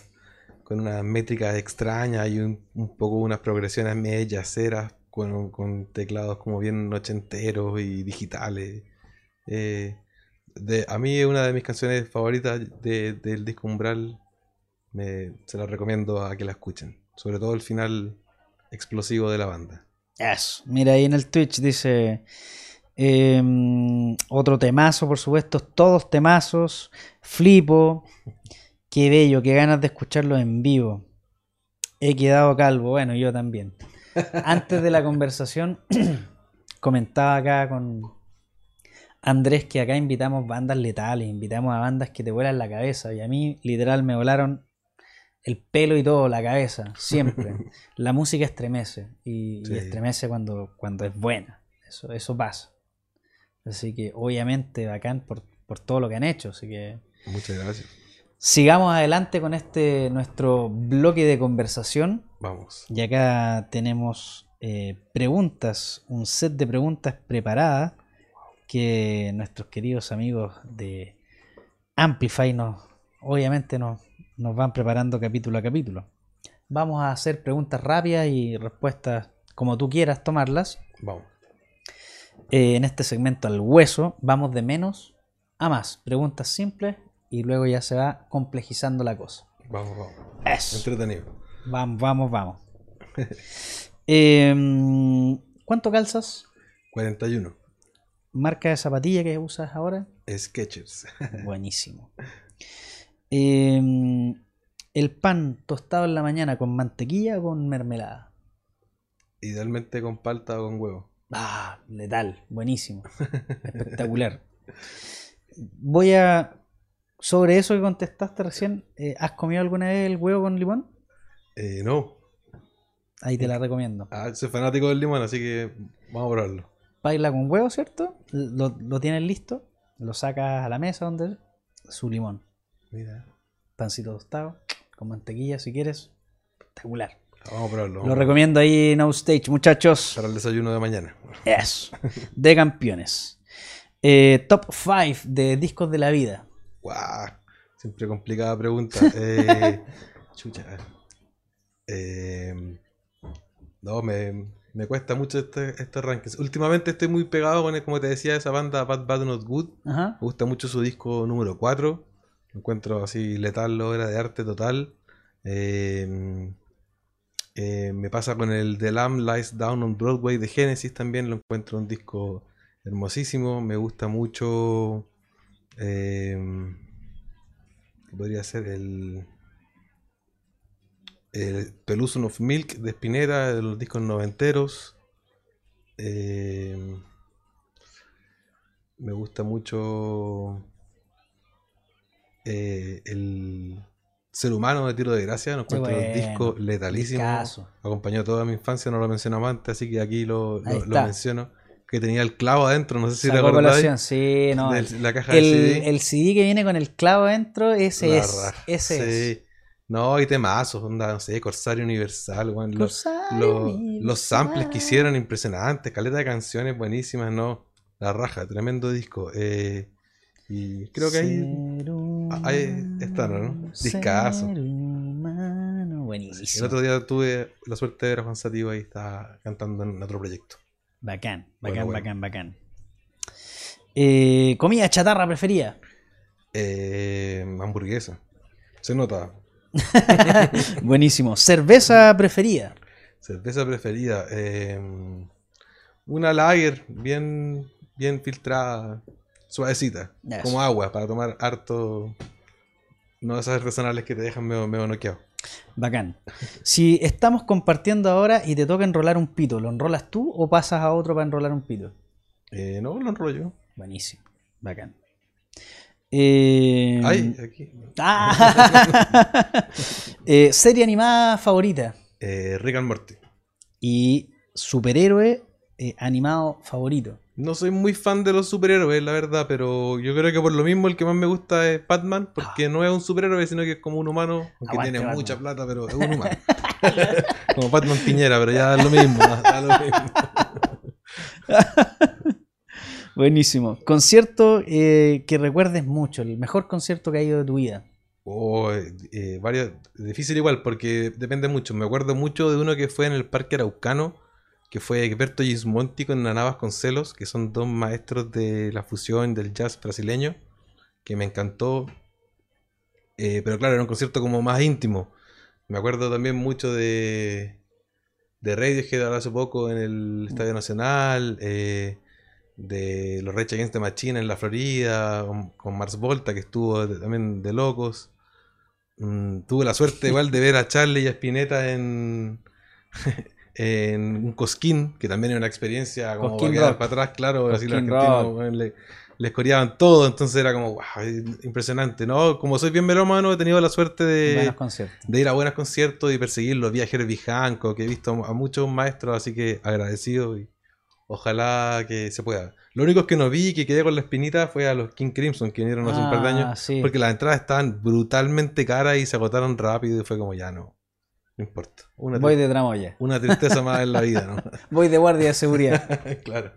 con una métrica extraña y un, un poco unas progresiones medio yaceras, con, con teclados como bien ochenteros y digitales. Eh, de, a mí es una de mis canciones favoritas de- del disco Umbral. Me, se la recomiendo a que la escuchen. Sobre todo el final explosivo de la banda. Eso. Mira ahí en el Twitch dice em, otro temazo, por supuesto, todos temazos. Flipo. Qué bello, qué ganas de escucharlo en vivo. He quedado calvo, bueno, yo también. Antes de la conversación, comentaba acá con Andrés, que acá invitamos bandas letales, invitamos a bandas que te vuelan la cabeza. Y a mí, literal, me volaron el pelo y todo, la cabeza, siempre. la música estremece. Y, estremece cuando, cuando es buena. Eso, eso pasa. Así que, obviamente, bacán por, por todo lo que han hecho. Así que. Muchas gracias. Sigamos adelante con este nuestro bloque de conversación. Vamos. Y acá tenemos eh, preguntas, un set de preguntas preparadas que nuestros queridos amigos de Amplify nos, obviamente nos, nos van preparando capítulo a capítulo. Vamos a hacer preguntas rápidas y respuestas como tú quieras tomarlas. Vamos. Eh, en este segmento al hueso vamos de menos a más. Preguntas simples y luego ya se va complejizando la cosa. Vamos, vamos. Eso. Entretenido. Vamos, vamos, vamos. Em, ¿Cuánto calzas? 41. ¿Marca de zapatilla que usas ahora? Sketchers. Buenísimo. Em, ¿El pan tostado en la mañana con mantequilla o con mermelada? Idealmente con palta o con huevo. Ah, letal, buenísimo. Espectacular. Voy a... Sobre eso que contestaste recién, eh, ¿has comido alguna vez el huevo con limón? Eh, no. Ahí te la recomiendo. Ah, soy fanático del limón, así que vamos a probarlo. Baila con huevo, ¿cierto? Lo, lo tienes listo, lo sacas a la mesa donde su limón. Mira. Pancito tostado, con mantequilla si quieres. Espectacular. Vamos a probarlo. Lo recomiendo ahí en Stage, muchachos. Para el desayuno de mañana. Eso. De campeones. Eh, top 5 de discos de la vida. Guau. Siempre complicada pregunta. Eh, chucha. Eh, no, me, me cuesta mucho este, ranking. Últimamente estoy muy pegado con, como te decía, esa banda Bad Bad Not Good. Ajá. Me gusta mucho su disco número 4. Lo encuentro así letal, obra de arte total. Eh, eh, me pasa con el The Lamb Lies Down on Broadway de Genesis también. Lo encuentro un disco hermosísimo. Me gusta mucho. Eh, ¿Qué podría ser? El. El Pelusion of Milk de Spinetta, de los discos noventeros. Eh, me gusta mucho eh, el ser humano de tiro de gracia. Nos un bueno, disco letalísimo. discazo. Acompañó toda mi infancia, no lo mencionaba antes, así que aquí lo, lo- menciono. Que tenía el clavo adentro, no sé si Sacó sí, no. la caja el, del CD. el CD que viene con el clavo adentro, ese La es. Ese es. No, y temazos, onda, no sé, Corsario Universal, weón, lo- Corsario lo- Universal. los samples que hicieron impresionantes, caleta de canciones buenísimas, ¿no? La raja, tremendo disco. eh, y creo que ahí ahí están, ¿no? Discazo. humano. el Buenísimo. otro día tuve la suerte de ver a Juan Sativo ahí está cantando en otro proyecto. Bacán, Bueno, bacán, bueno. bacán, bacán. Eh, comida chatarra preferida. Eh, hamburguesa. Se nota. Buenísimo. Cerveza preferida. Cerveza preferida. eh, una lager bien, bien filtrada, suavecita, Eso. como agua, para tomar harto. No esas artesanales que te dejan medio, medio noqueado. Bacán. Si estamos compartiendo ahora y te toca enrolar un pito, ¿lo enrolas tú o pasas a otro para enrolar un pito? Eh, no, lo enrollo. Buenísimo. Bacán. Eh, Ay, aquí. ah. Eh, serie animada favorita Eh, Rick and Morty. y superhéroe eh, animado favorito. No soy muy fan de los superhéroes, la verdad, pero yo creo que por lo mismo el que más me gusta es Batman, porque no es un superhéroe, sino que es como un humano, aunque Aguante, tiene Batman. mucha plata, pero es un humano. como Batman Piñera, pero ya es lo mismo. da lo mismo. Buenísimo. Concierto eh, que recuerdes mucho, el mejor concierto que ha ido de tu vida. Oh, eh, eh, varios, difícil igual, porque depende mucho. Me acuerdo mucho de uno que fue en el Parque Araucano, que fue Egberto Gismonti con Nana Vasconcelos, que son dos maestros de la fusión del jazz brasileño, que me encantó. Eh, pero claro, era un concierto como más íntimo. Me acuerdo también mucho de, de Radiohead hace poco en el Estadio Nacional, de los Rage Against the Machine en la Florida, con, con Mars Volta, que estuvo de- también de locos. Mm, tuve la suerte igual de ver a Charlie y a Spinetta en, en un Cosquín, que también es una experiencia como para quedar para atrás, claro, así los argentinos, le, les coreaban todo, entonces era como, wow, impresionante, ¿no? Como soy bien melómano, he tenido la suerte de, de ir a buenos conciertos y perseguir los viajeros Vijanco, que he visto a muchos maestros, así que agradecido y ojalá que se pueda. Lo único que no vi y que quedé con la espinita fue a los King Crimson, que vinieron hace un par de Ah, años, sí. porque las entradas estaban brutalmente caras y se agotaron rápido y fue como, ya no, no importa. Una, Voy de tramoya. una tristeza más en la vida, ¿no? Voy de guardia de seguridad. claro.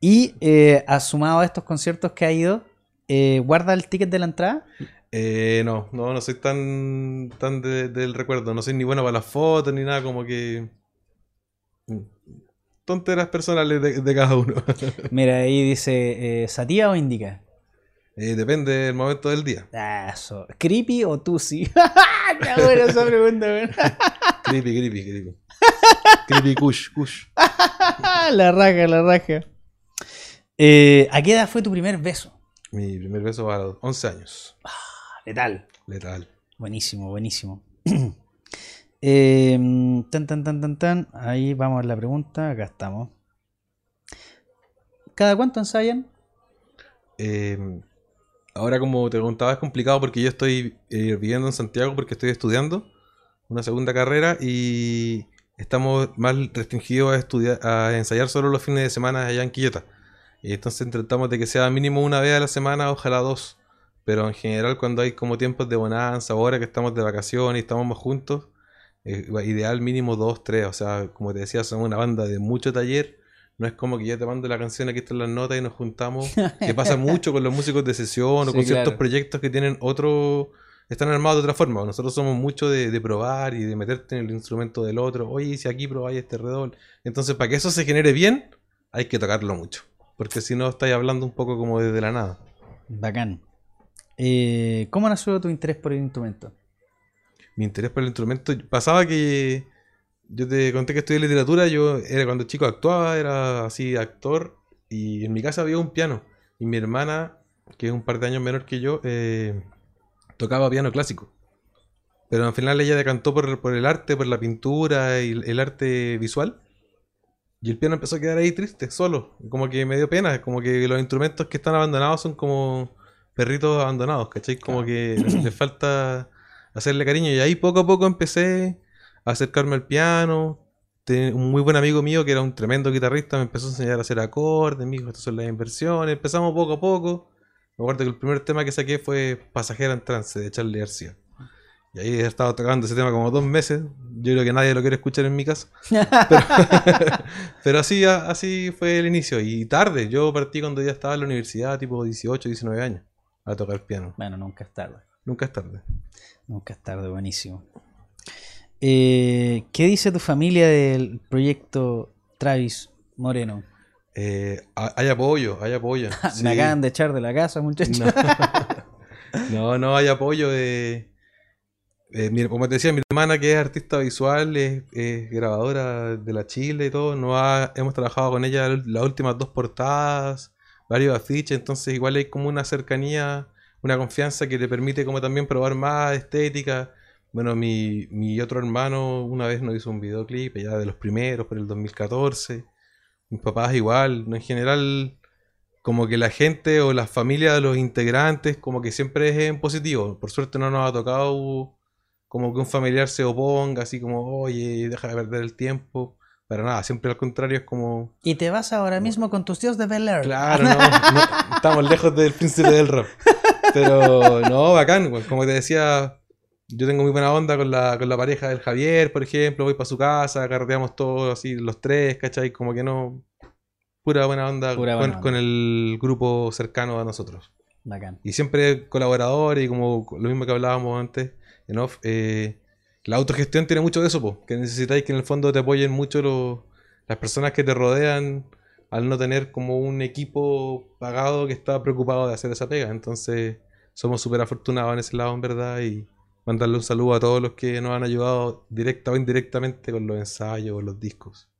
Y eh, asumado a estos conciertos que ha ido, eh, ¿guarda el ticket de la entrada? Eh, no, no, no soy tan, tan de- del recuerdo. No soy ni bueno para las fotos ni nada, como que. Tonteras personales de, de cada uno. Mira, ahí dice, eh, ¿Satía o Indica? Eh, depende del momento del día. Ah, Eso. ¿Creepy o Tusi? Qué buena esa pregunta, weón. Creepy, creepy, creepy. Creepy kush, kush. la raja, la raja. Eh, ¿A qué edad fue tu primer beso? Mi primer beso a los 11 años. Letal. Letal. Buenísimo, buenísimo. Eh, tan, tan, tan, tan, tan. Ahí vamos a la pregunta. Acá estamos. ¿Cada cuánto ensayan? Eh, ahora, como te contaba, es complicado porque yo estoy eh, viviendo en Santiago porque estoy estudiando una segunda carrera y estamos más restringidos a, estudiar, a ensayar solo los fines de semana allá en Quillota. Y entonces tratamos de que sea mínimo una vez a la semana, ojalá dos. Pero en general, cuando hay como tiempos de bonanza, ahora que estamos de vacaciones y estamos más juntos, eh, ideal mínimo dos, tres. O sea, como te decía, somos una banda de mucho taller. No es como que yo te mando la canción, aquí están las notas y nos juntamos. que pasa mucho con los músicos de sesión o Sí, con ciertos claro. proyectos que tienen otro. Están armados de otra forma. Nosotros somos mucho de, de probar y de meterte en el instrumento del otro. Oye, si aquí probáis este redol. Entonces, para que eso se genere bien, hay que tocarlo mucho. Porque si no, estáis hablando un poco como desde la nada. Bacán. Eh, ¿Cómo nació tu interés por el instrumento? Mi interés por el instrumento. Pasaba que yo te conté que estudié literatura, yo era cuando chico actuaba, era así actor, y en mi casa había un piano. Y mi hermana, que es un par de años menor que yo, eh, tocaba piano clásico. Pero al final ella decantó por, por el arte, por la pintura y el, el arte visual. Y el piano empezó a quedar ahí triste, solo. Como que me dio pena, como que los instrumentos que están abandonados son como perritos abandonados, ¿cachai? Como que les, les falta hacerle cariño. Y ahí poco a poco empecé a acercarme al piano. Ten- un muy buen amigo mío que era un tremendo guitarrista me empezó a enseñar a hacer acordes, me dijo, estas son las inversiones. Empezamos poco a poco. Me acuerdo que el primer tema que saqué fue Pasajera en Trance de Charlie García. Y ahí he estado tocando ese tema como dos meses. Yo creo que nadie lo quiere escuchar en mi casa. Pero, pero así, así fue el inicio. Y tarde, yo partí cuando ya estaba en la universidad, tipo 18, 19 años, a tocar piano. Bueno, nunca es tarde. Nunca es tarde. Nunca es tarde, buenísimo. Eh, ¿Qué dice tu familia del proyecto Travis Moreno? Eh, ha- hay apoyo, hay apoyo. Sí. Me acaban de echar de la casa, muchachos. No, no, no, hay apoyo. De, eh, mi- como te decía, mi hermana que es artista visual, es, es grabadora de la Chile y todo, no ha- hemos trabajado con ella las últimas dos portadas, varios afiches, entonces igual hay como una cercanía, una confianza que te permite como también probar más estética. Bueno, mi, mi otro hermano una vez nos hizo un videoclip, ya de los primeros, por el 2014. Mis papás igual, en general como que la gente o la familia de los integrantes como que siempre es en positivo. Por suerte no nos ha tocado como que un familiar se oponga, así como, oye, deja de perder el tiempo. Para nada, siempre al contrario es como, Y te vas ahora mismo con tus tíos de Bel Air. claro, no, no, estamos lejos del príncipe del rap. Pero no, bacán, pues, como te decía, yo tengo muy buena onda con la, con la pareja del Javier, por ejemplo, voy para su casa, carreteamos todos así, los tres, ¿cachai? Como que no, pura buena onda, Pura con, buena onda. con el grupo cercano a nosotros. Bacán. Y siempre colaboradores y como lo mismo que hablábamos antes en off, eh, la autogestión tiene mucho de eso, po, que necesitáis que en el fondo te apoyen mucho los- las personas que te rodean al no tener como un equipo pagado que está preocupado de hacer esa pega. Entonces somos súper afortunados en ese lado, en verdad, y mandarle un saludo a todos los que nos han ayudado directa o indirectamente con los ensayos o los discos.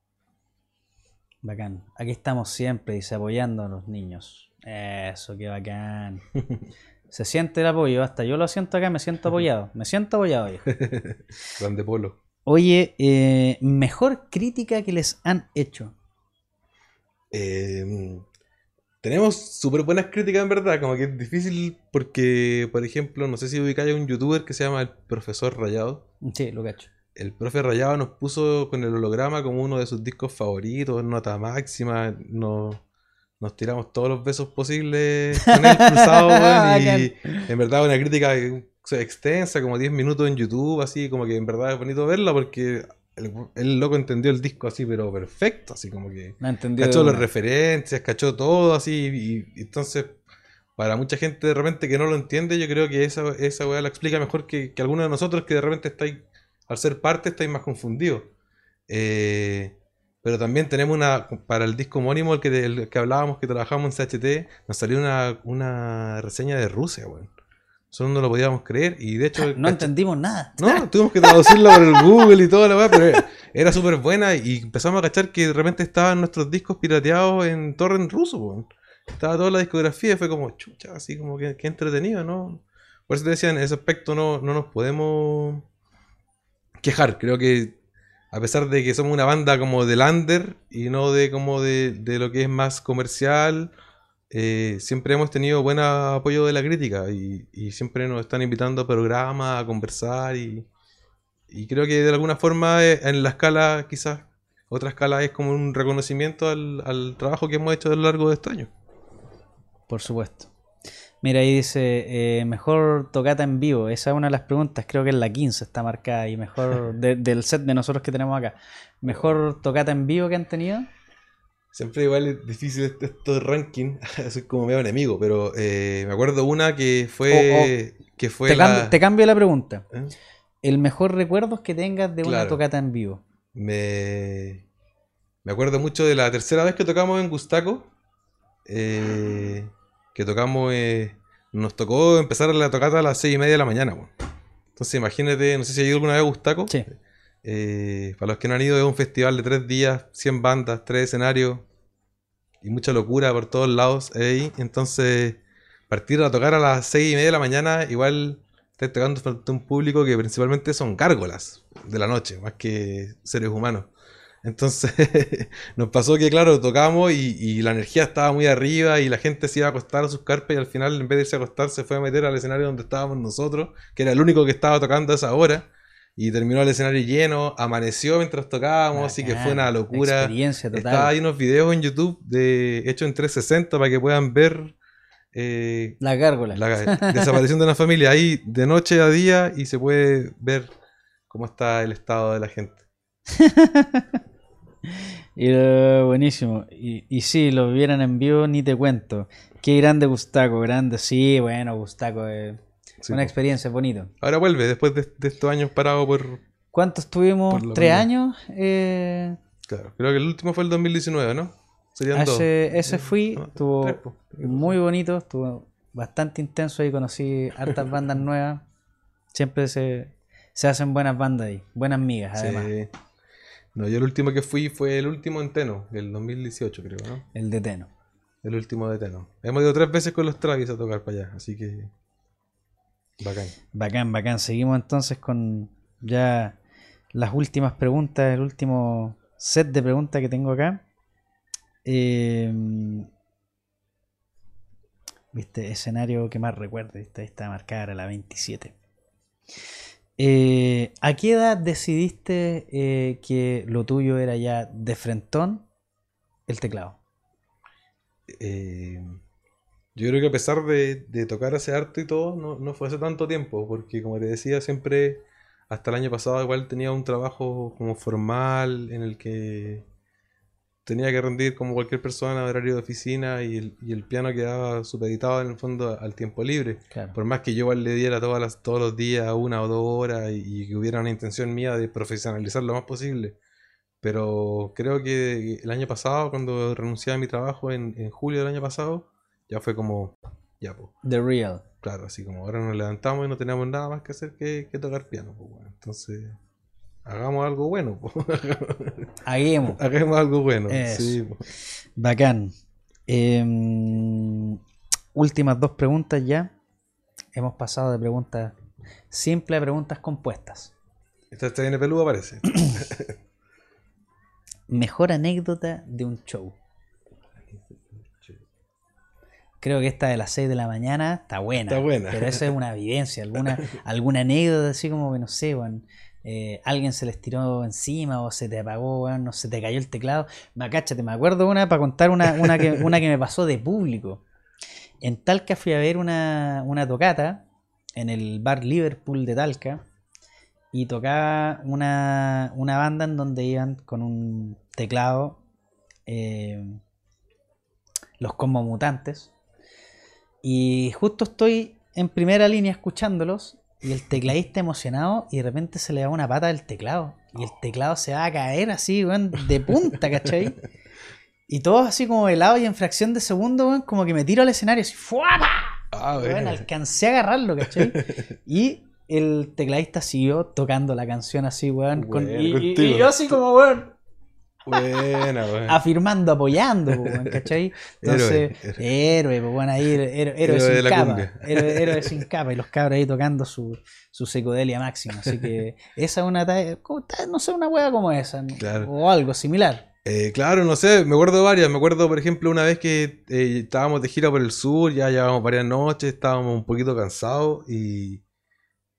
Bacán. Aquí estamos siempre, dice, apoyando a los niños. Eso, qué bacán. Se siente el apoyo, hasta yo lo siento acá, me siento apoyado. Me siento apoyado, viejo. Grande Polo. Oye, eh, mejor crítica que les han hecho. Eh, tenemos súper buenas críticas en verdad, como que es difícil porque, por ejemplo, no sé si ubicáis a un youtuber que se llama el profesor Rayado. Sí, lo cacho. El profe Rayado nos puso con el holograma como uno de sus discos favoritos, nota máxima, nos, nos tiramos todos los besos posibles con él cruzado, y en verdad una crítica extensa, como 10 minutos en YouTube, así como que en verdad es bonito verla porque el, el loco entendió el disco así, pero perfecto, así como que No cachó las referencias, cachó todo así, y, y entonces, para mucha gente de repente que no lo entiende, yo creo que esa, esa weá la explica mejor que, que algunos de nosotros que de repente estáis, al ser parte, estáis más confundidos. Eh, pero también tenemos una, para el disco homónimo, el que, del que hablábamos, que trabajamos en CHT, nos salió una, una reseña de Rusia, weón. Nosotros no lo podíamos creer, y de hecho... No cach- entendimos nada. no, tuvimos que traducirla por el Google y toda la weá, pero era, era súper buena y empezamos a cachar que de repente estaban nuestros discos pirateados en torrent ruso. Estaba toda la discografía y fue como, chucha, así como que, que entretenido, ¿no? Por eso te decía, en ese aspecto no, no nos podemos quejar. Creo que a pesar de que somos una banda como de lander y no de como de, de lo que es más comercial, eh, siempre hemos tenido buen apoyo de la crítica y, y siempre nos están invitando a programas, a conversar y, y creo que de alguna forma eh, en la escala, quizás otra escala es como un reconocimiento al, al trabajo que hemos hecho a lo largo de este año. Por supuesto. Mira, ahí dice, eh, mejor tocata en vivo. Esa es una de las preguntas, creo que es la 15 está marcada y mejor de- del set de nosotros que tenemos acá. ¿Mejor tocata en vivo que han tenido? Siempre igual es difícil este- estos rankings, soy como medio enemigo, pero eh, me acuerdo una que fue, que fue Te, la... cambio, te cambio la pregunta. ¿Eh? El mejor recuerdo que tengas de una tocata en vivo. Me, me acuerdo mucho de la tercera vez que tocamos en Gustaco. eh, que tocamos. eh, nos tocó empezar la tocata a las seis y media de la mañana. Entonces imagínate, no sé si has ido alguna vez a Gustaco. Sí. Eh, para los que no han ido, es un festival de tres días, 100 bandas, tres escenarios y mucha locura por todos lados. Entonces, partir a tocar a las seis y media de la mañana, igual estás tocando frente a un público que principalmente son gárgolas de la noche, más que seres humanos. Entonces, nos pasó que, claro, tocamos y, y la energía estaba muy arriba y la gente se iba a acostar a sus carpas y al final, en vez de irse a acostar, se fue a meter al escenario donde estábamos nosotros, que era el único que estaba tocando a esa hora. Y terminó el escenario lleno, amaneció mientras tocábamos, así que fue una locura. Experiencia total. Está hay unos videos en YouTube de hecho en 360 para que puedan ver eh, la desaparición de una familia ahí de noche a día y se puede ver cómo está el estado de la gente. Y, eh, buenísimo. Y, y sí, lo vieran en vivo, ni te cuento. Qué grande Gustaco, grande. Sí, bueno, Gustaco es Sí, una experiencia, bonito. Ahora vuelve, después de, de estos años parados por... ¿Cuántos tuvimos? Por la ¿Tres años? Eh, Claro, creo que el último fue el 2019, ¿no? Serían dos. ese, fui, No, estuvo tres, muy bonito, estuvo bastante intenso ahí, conocí hartas bandas nuevas. Siempre se, se hacen buenas bandas ahí, buenas migas además. Sí. No, yo el último que fui fue el último en Teno, el 2018 creo, ¿no? El de Teno. El último de Teno. Hemos ido tres veces con los Travis a tocar para allá, así que... Bacán. Bacán, bacán. Seguimos entonces con ya las últimas preguntas, el último set de preguntas que tengo acá. Eh, Viste, escenario que más recuerdo, ¿viste? Ahí está marcada era la 27. Eh, ¿A qué edad decidiste eh, que lo tuyo era ya de frentón el teclado? Yo creo que a pesar de, de tocar ese arte y todo, no, no fue hace tanto tiempo, porque como te decía, siempre, hasta el año pasado igual tenía un trabajo como formal en el que tenía que rendir como cualquier persona horario de oficina y el, y el piano quedaba supeditado en el fondo al tiempo libre. Claro. Por más que yo igual le diera todas las, todos los días una o dos horas y, y que hubiera una intención mía de profesionalizar lo más posible. Pero creo que el año pasado, cuando renuncié a mi trabajo en, en julio del año pasado, ya fue como, ya, pues, The Real. claro, así como ahora nos levantamos y no tenemos nada más que hacer que, que tocar piano. Pues, bueno. Entonces, hagamos algo bueno. pues. Hagamos. hagamos algo bueno. Sí, pues. Bacán. Em, últimas dos preguntas ya. Hemos pasado de preguntas simples a preguntas compuestas. Esta, esta viene peluda, parece. Mejor anécdota de un show. Creo que esta de las 6 de la mañana está buena. Está buena. Pero esa es una vivencia, alguna, alguna anécdota así como que no sé, weón. eh, alguien se les tiró encima o se te apagó, weón, no se te cayó el teclado. Me cáchate, me acuerdo una para contar una, una, que, una que me pasó de público. En Talca fui a ver una, una tocata en el bar Liverpool de Talca y tocaba una, una banda en donde iban con un teclado eh, los como mutantes y justo estoy en primera línea escuchándolos y el tecladista emocionado y de repente se le da una pata del teclado y el teclado se va a caer así, weón, de punta, ¿cachai? Y todos así como helados y en fracción de segundo, weón, como que me tiro al escenario así, ¡fuapa! Ah, bueno. alcancé a agarrarlo, ¿cachai? Y el tecladista siguió tocando la canción así, weón. con- Bueno, y, y yo así como, weón, Buena, afirmando, apoyando, ¿cachai? Entonces, Héroe, héroe, pues bueno, ahí, héroe, héroe Héroe de sin capa. Héroe, sin capa. Y los cabros ahí tocando su, su psicodelia máxima. Así que esa es una talla, no sé, una hueá como esa. O algo similar. Eh, claro, no sé, me acuerdo varias. Me acuerdo, por ejemplo, una vez que eh, estábamos de gira por el sur, ya llevábamos varias noches, estábamos un poquito cansados y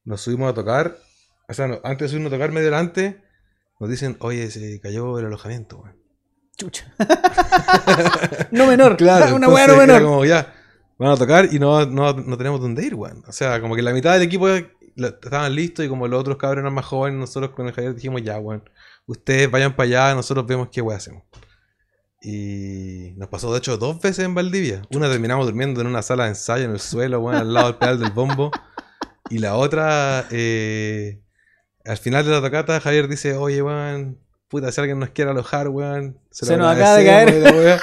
nos subimos a tocar. O sea, no, antes de subirnos a tocar medio delante, nos dicen, oye, se cayó el alojamiento, weón. Chucha. no menor, Claro, una entonces no menor. como ya, van a tocar y no, no, no tenemos dónde ir, weón. O sea, como que la mitad del equipo estaban listos y como los otros cabros eran más jóvenes, nosotros con el Javier dijimos, ya, weón, ustedes vayan para allá, nosotros vemos qué weón hacemos. Y nos pasó, de hecho, dos veces en Valdivia. Una terminamos durmiendo en una sala de ensayo en el suelo, weón, al lado del pedal del bombo. Y la otra, eh, al final de la tocata, Javier dice, oye, weón, puta, si alguien nos quiere alojar, weón. Se nos acaba de agradecemos", y la weá.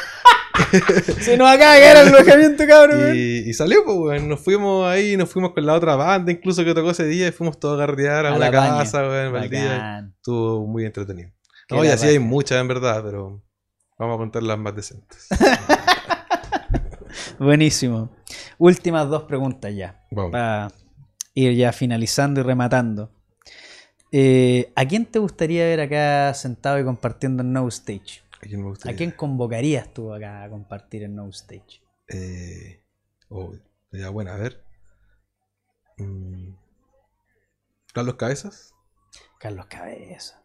Se nos acaba de caer el alojamiento, cabrón. weón. Y, y salió, pues, weón. Nos fuimos ahí, nos fuimos con la otra banda, incluso que tocó ese día, y fuimos todos a gardear a, A una la baña. casa, weón. Estuvo muy entretenido. Qué No, y así hay muchas, en verdad, pero vamos a contar las más decentes. Buenísimo. Últimas dos preguntas ya. Vamos. Para ir ya finalizando y rematando. Eh, ¿A quién te gustaría ver acá sentado y compartiendo en No Stage? ¿A quién me gustaría? ¿A quién convocarías tú acá a compartir en No Stage? Eh, oh, ya, bueno, a ver. Mm, Carlos Cabezas. Carlos Cabeza.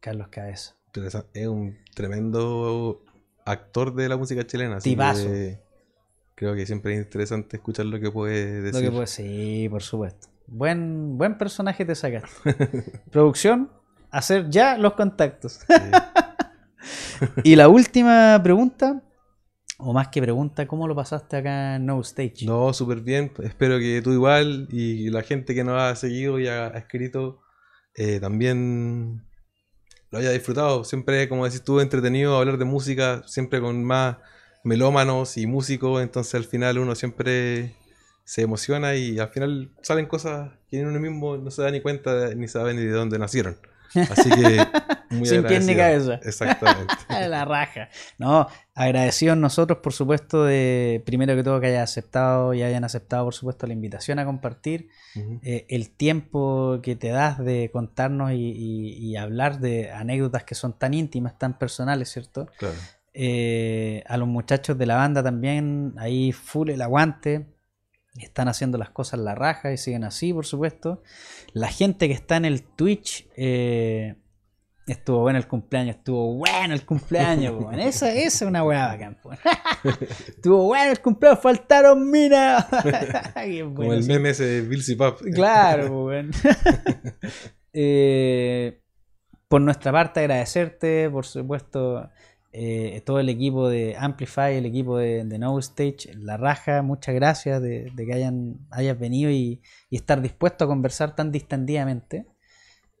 Carlos Cabeza. Interesa- Es un tremendo actor de la música chilena. Tipazo. que creo que siempre es interesante escuchar lo que puede Lo decir. que puede sí, por supuesto. Buen, buen personaje te sacaste. Producción, hacer ya los contactos. Y la última pregunta, o más que pregunta, ¿cómo lo pasaste acá en No Stage? No, súper bien. Espero que tú igual y la gente que nos ha seguido y ha, ha escrito eh, también lo haya disfrutado. Siempre, como decís tú, entretenido hablar de música, siempre con más melómanos y músicos. Entonces al final uno siempre se emociona y al final salen cosas que uno mismo no se da ni cuenta ni sabe ni de dónde nacieron. Así que muy Sin pie ni cabeza. Exactamente. la raja. No, agradecidos nosotros, por supuesto, de primero que todo que hayan aceptado y hayan aceptado, por supuesto, la invitación a compartir. Eh, el tiempo que te das de contarnos y, y- y hablar de anécdotas que son tan íntimas, tan personales, ¿cierto? Claro. Eh, a los muchachos de la banda también, ahí full el aguante. Están haciendo las cosas la raja y siguen así, por supuesto. La gente que está en el Twitch, eh, estuvo bueno el cumpleaños, estuvo bueno el cumpleaños, po, esa, esa es una weá bacán. Estuvo bueno el cumpleaños, faltaron minas. Qué Como bueno, el meme ese de Bill Pap. Claro. Eh, por nuestra parte, agradecerte, por supuesto, eh, todo el equipo de Amplify, el equipo de, de No Stage, La Raja, muchas gracias de, de que hayan, hayas venido y, y estar dispuesto a conversar tan distendidamente.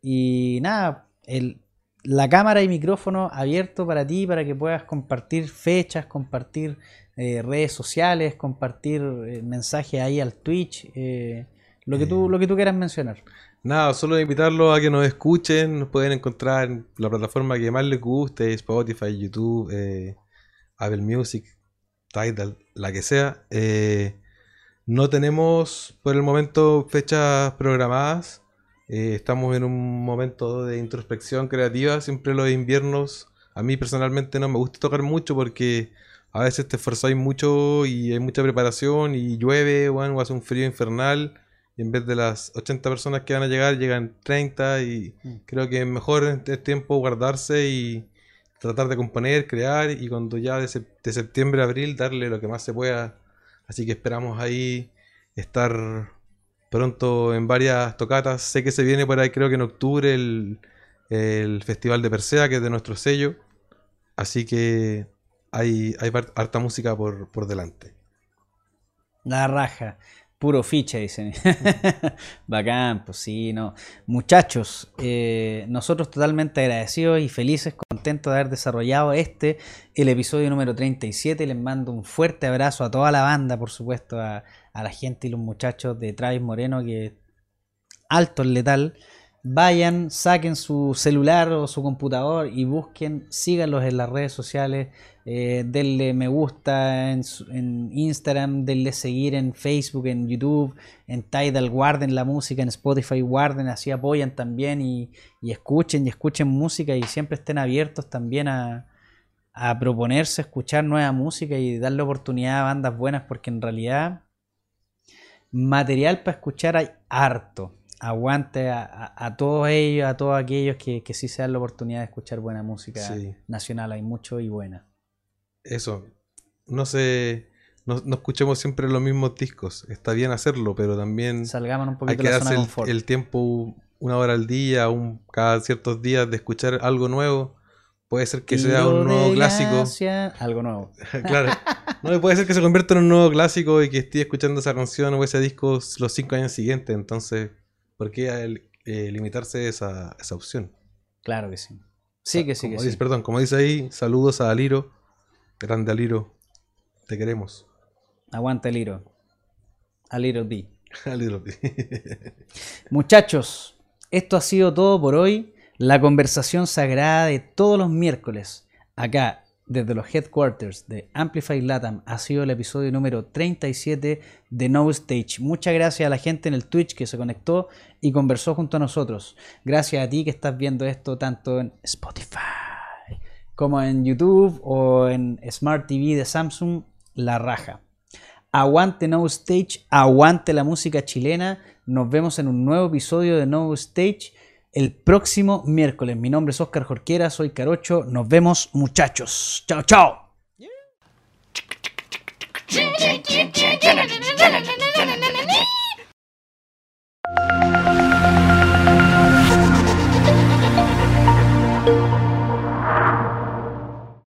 Y nada, el, la cámara y micrófono abierto para ti, para que puedas compartir fechas, compartir eh, redes sociales, compartir eh, mensajes ahí al Twitch, lo, que tú, lo que tú quieras mencionar. Nada, solo invitarlos a que nos escuchen. Nos pueden encontrar en la plataforma que más les guste: Spotify, YouTube, eh, Apple Music, Tidal, la que sea. Eh, no tenemos por el momento fechas programadas. Eh, estamos en un momento de introspección creativa. Siempre los inviernos, a mí personalmente no me gusta tocar mucho porque a veces te esforzáis mucho y hay mucha preparación y llueve, bueno, o hace un frío infernal. Y en vez de las 80 personas que van a llegar, llegan 30 y Mm. creo que es mejor en este tiempo guardarse y tratar de componer, crear y cuando ya de, sep- de septiembre a abril darle lo que más se pueda. Así que esperamos ahí estar pronto en varias tocatas. Sé que se viene por ahí, creo que en octubre, el, el Festival de Persea, que es de nuestro sello. Así que hay, hay harta música por, por delante. La raja. Puro ficha, dicen. Bacán, pues sí, no. Muchachos, eh, nosotros totalmente agradecidos y felices, contentos de haber desarrollado este, el episodio número 37. Les mando un fuerte abrazo a toda la banda, por supuesto, a, a la gente y los muchachos de Travis Moreno, que alto en letal. Vayan, saquen su celular o su computador y busquen, síganlos en las redes sociales, eh, denle me gusta en, en Instagram, denle seguir en Facebook, en YouTube, en Tidal, guarden la música, en Spotify, guarden, así apoyan también y, y escuchen y escuchen música y siempre estén abiertos también a, a proponerse, escuchar nueva música y darle oportunidad a bandas buenas porque en realidad material para escuchar hay harto. Aguante a, a- a todos ellos, a todos aquellos que, que sí se dan la oportunidad de escuchar buena música Sí. nacional. Hay mucho y buena. Eso. No sé. No, no escuchemos siempre los mismos discos. Está bien hacerlo, pero también Salgamos un hay poquito que de la zona darse el, confort. el tiempo, una hora al día, un, cada ciertos días de escuchar algo nuevo. Puede ser que sea un nuevo clásico. gracia, algo nuevo. claro. No, puede ser que se convierta en un nuevo clásico y que esté escuchando esa canción o ese disco los cinco años siguientes. Entonces, ¿por qué el- eh, limitarse esa, esa opción? Claro que sí. Sí, que sí, Como que dice- sí. Perdón, como dice ahí, saludos a Aliro. Grande Aliro. Te queremos. Aguanta el hilo. A little B. Aliro. Muchachos, esto ha sido todo por hoy. La conversación sagrada de todos los miércoles, acá desde los headquarters de Amplify Latam, ha sido el episodio número 37 de No Stage. Muchas gracias a la gente en el Twitch que se conectó y conversó junto a nosotros. Gracias a ti que estás viendo esto tanto en Spotify como en YouTube o en Smart TV de Samsung, la raja. Aguante No Stage, aguante la música chilena. Nos vemos en un nuevo episodio de No Stage el próximo miércoles. Mi nombre es Oscar Jorquera, soy Carocho. Nos vemos, muchachos. Chao, chao.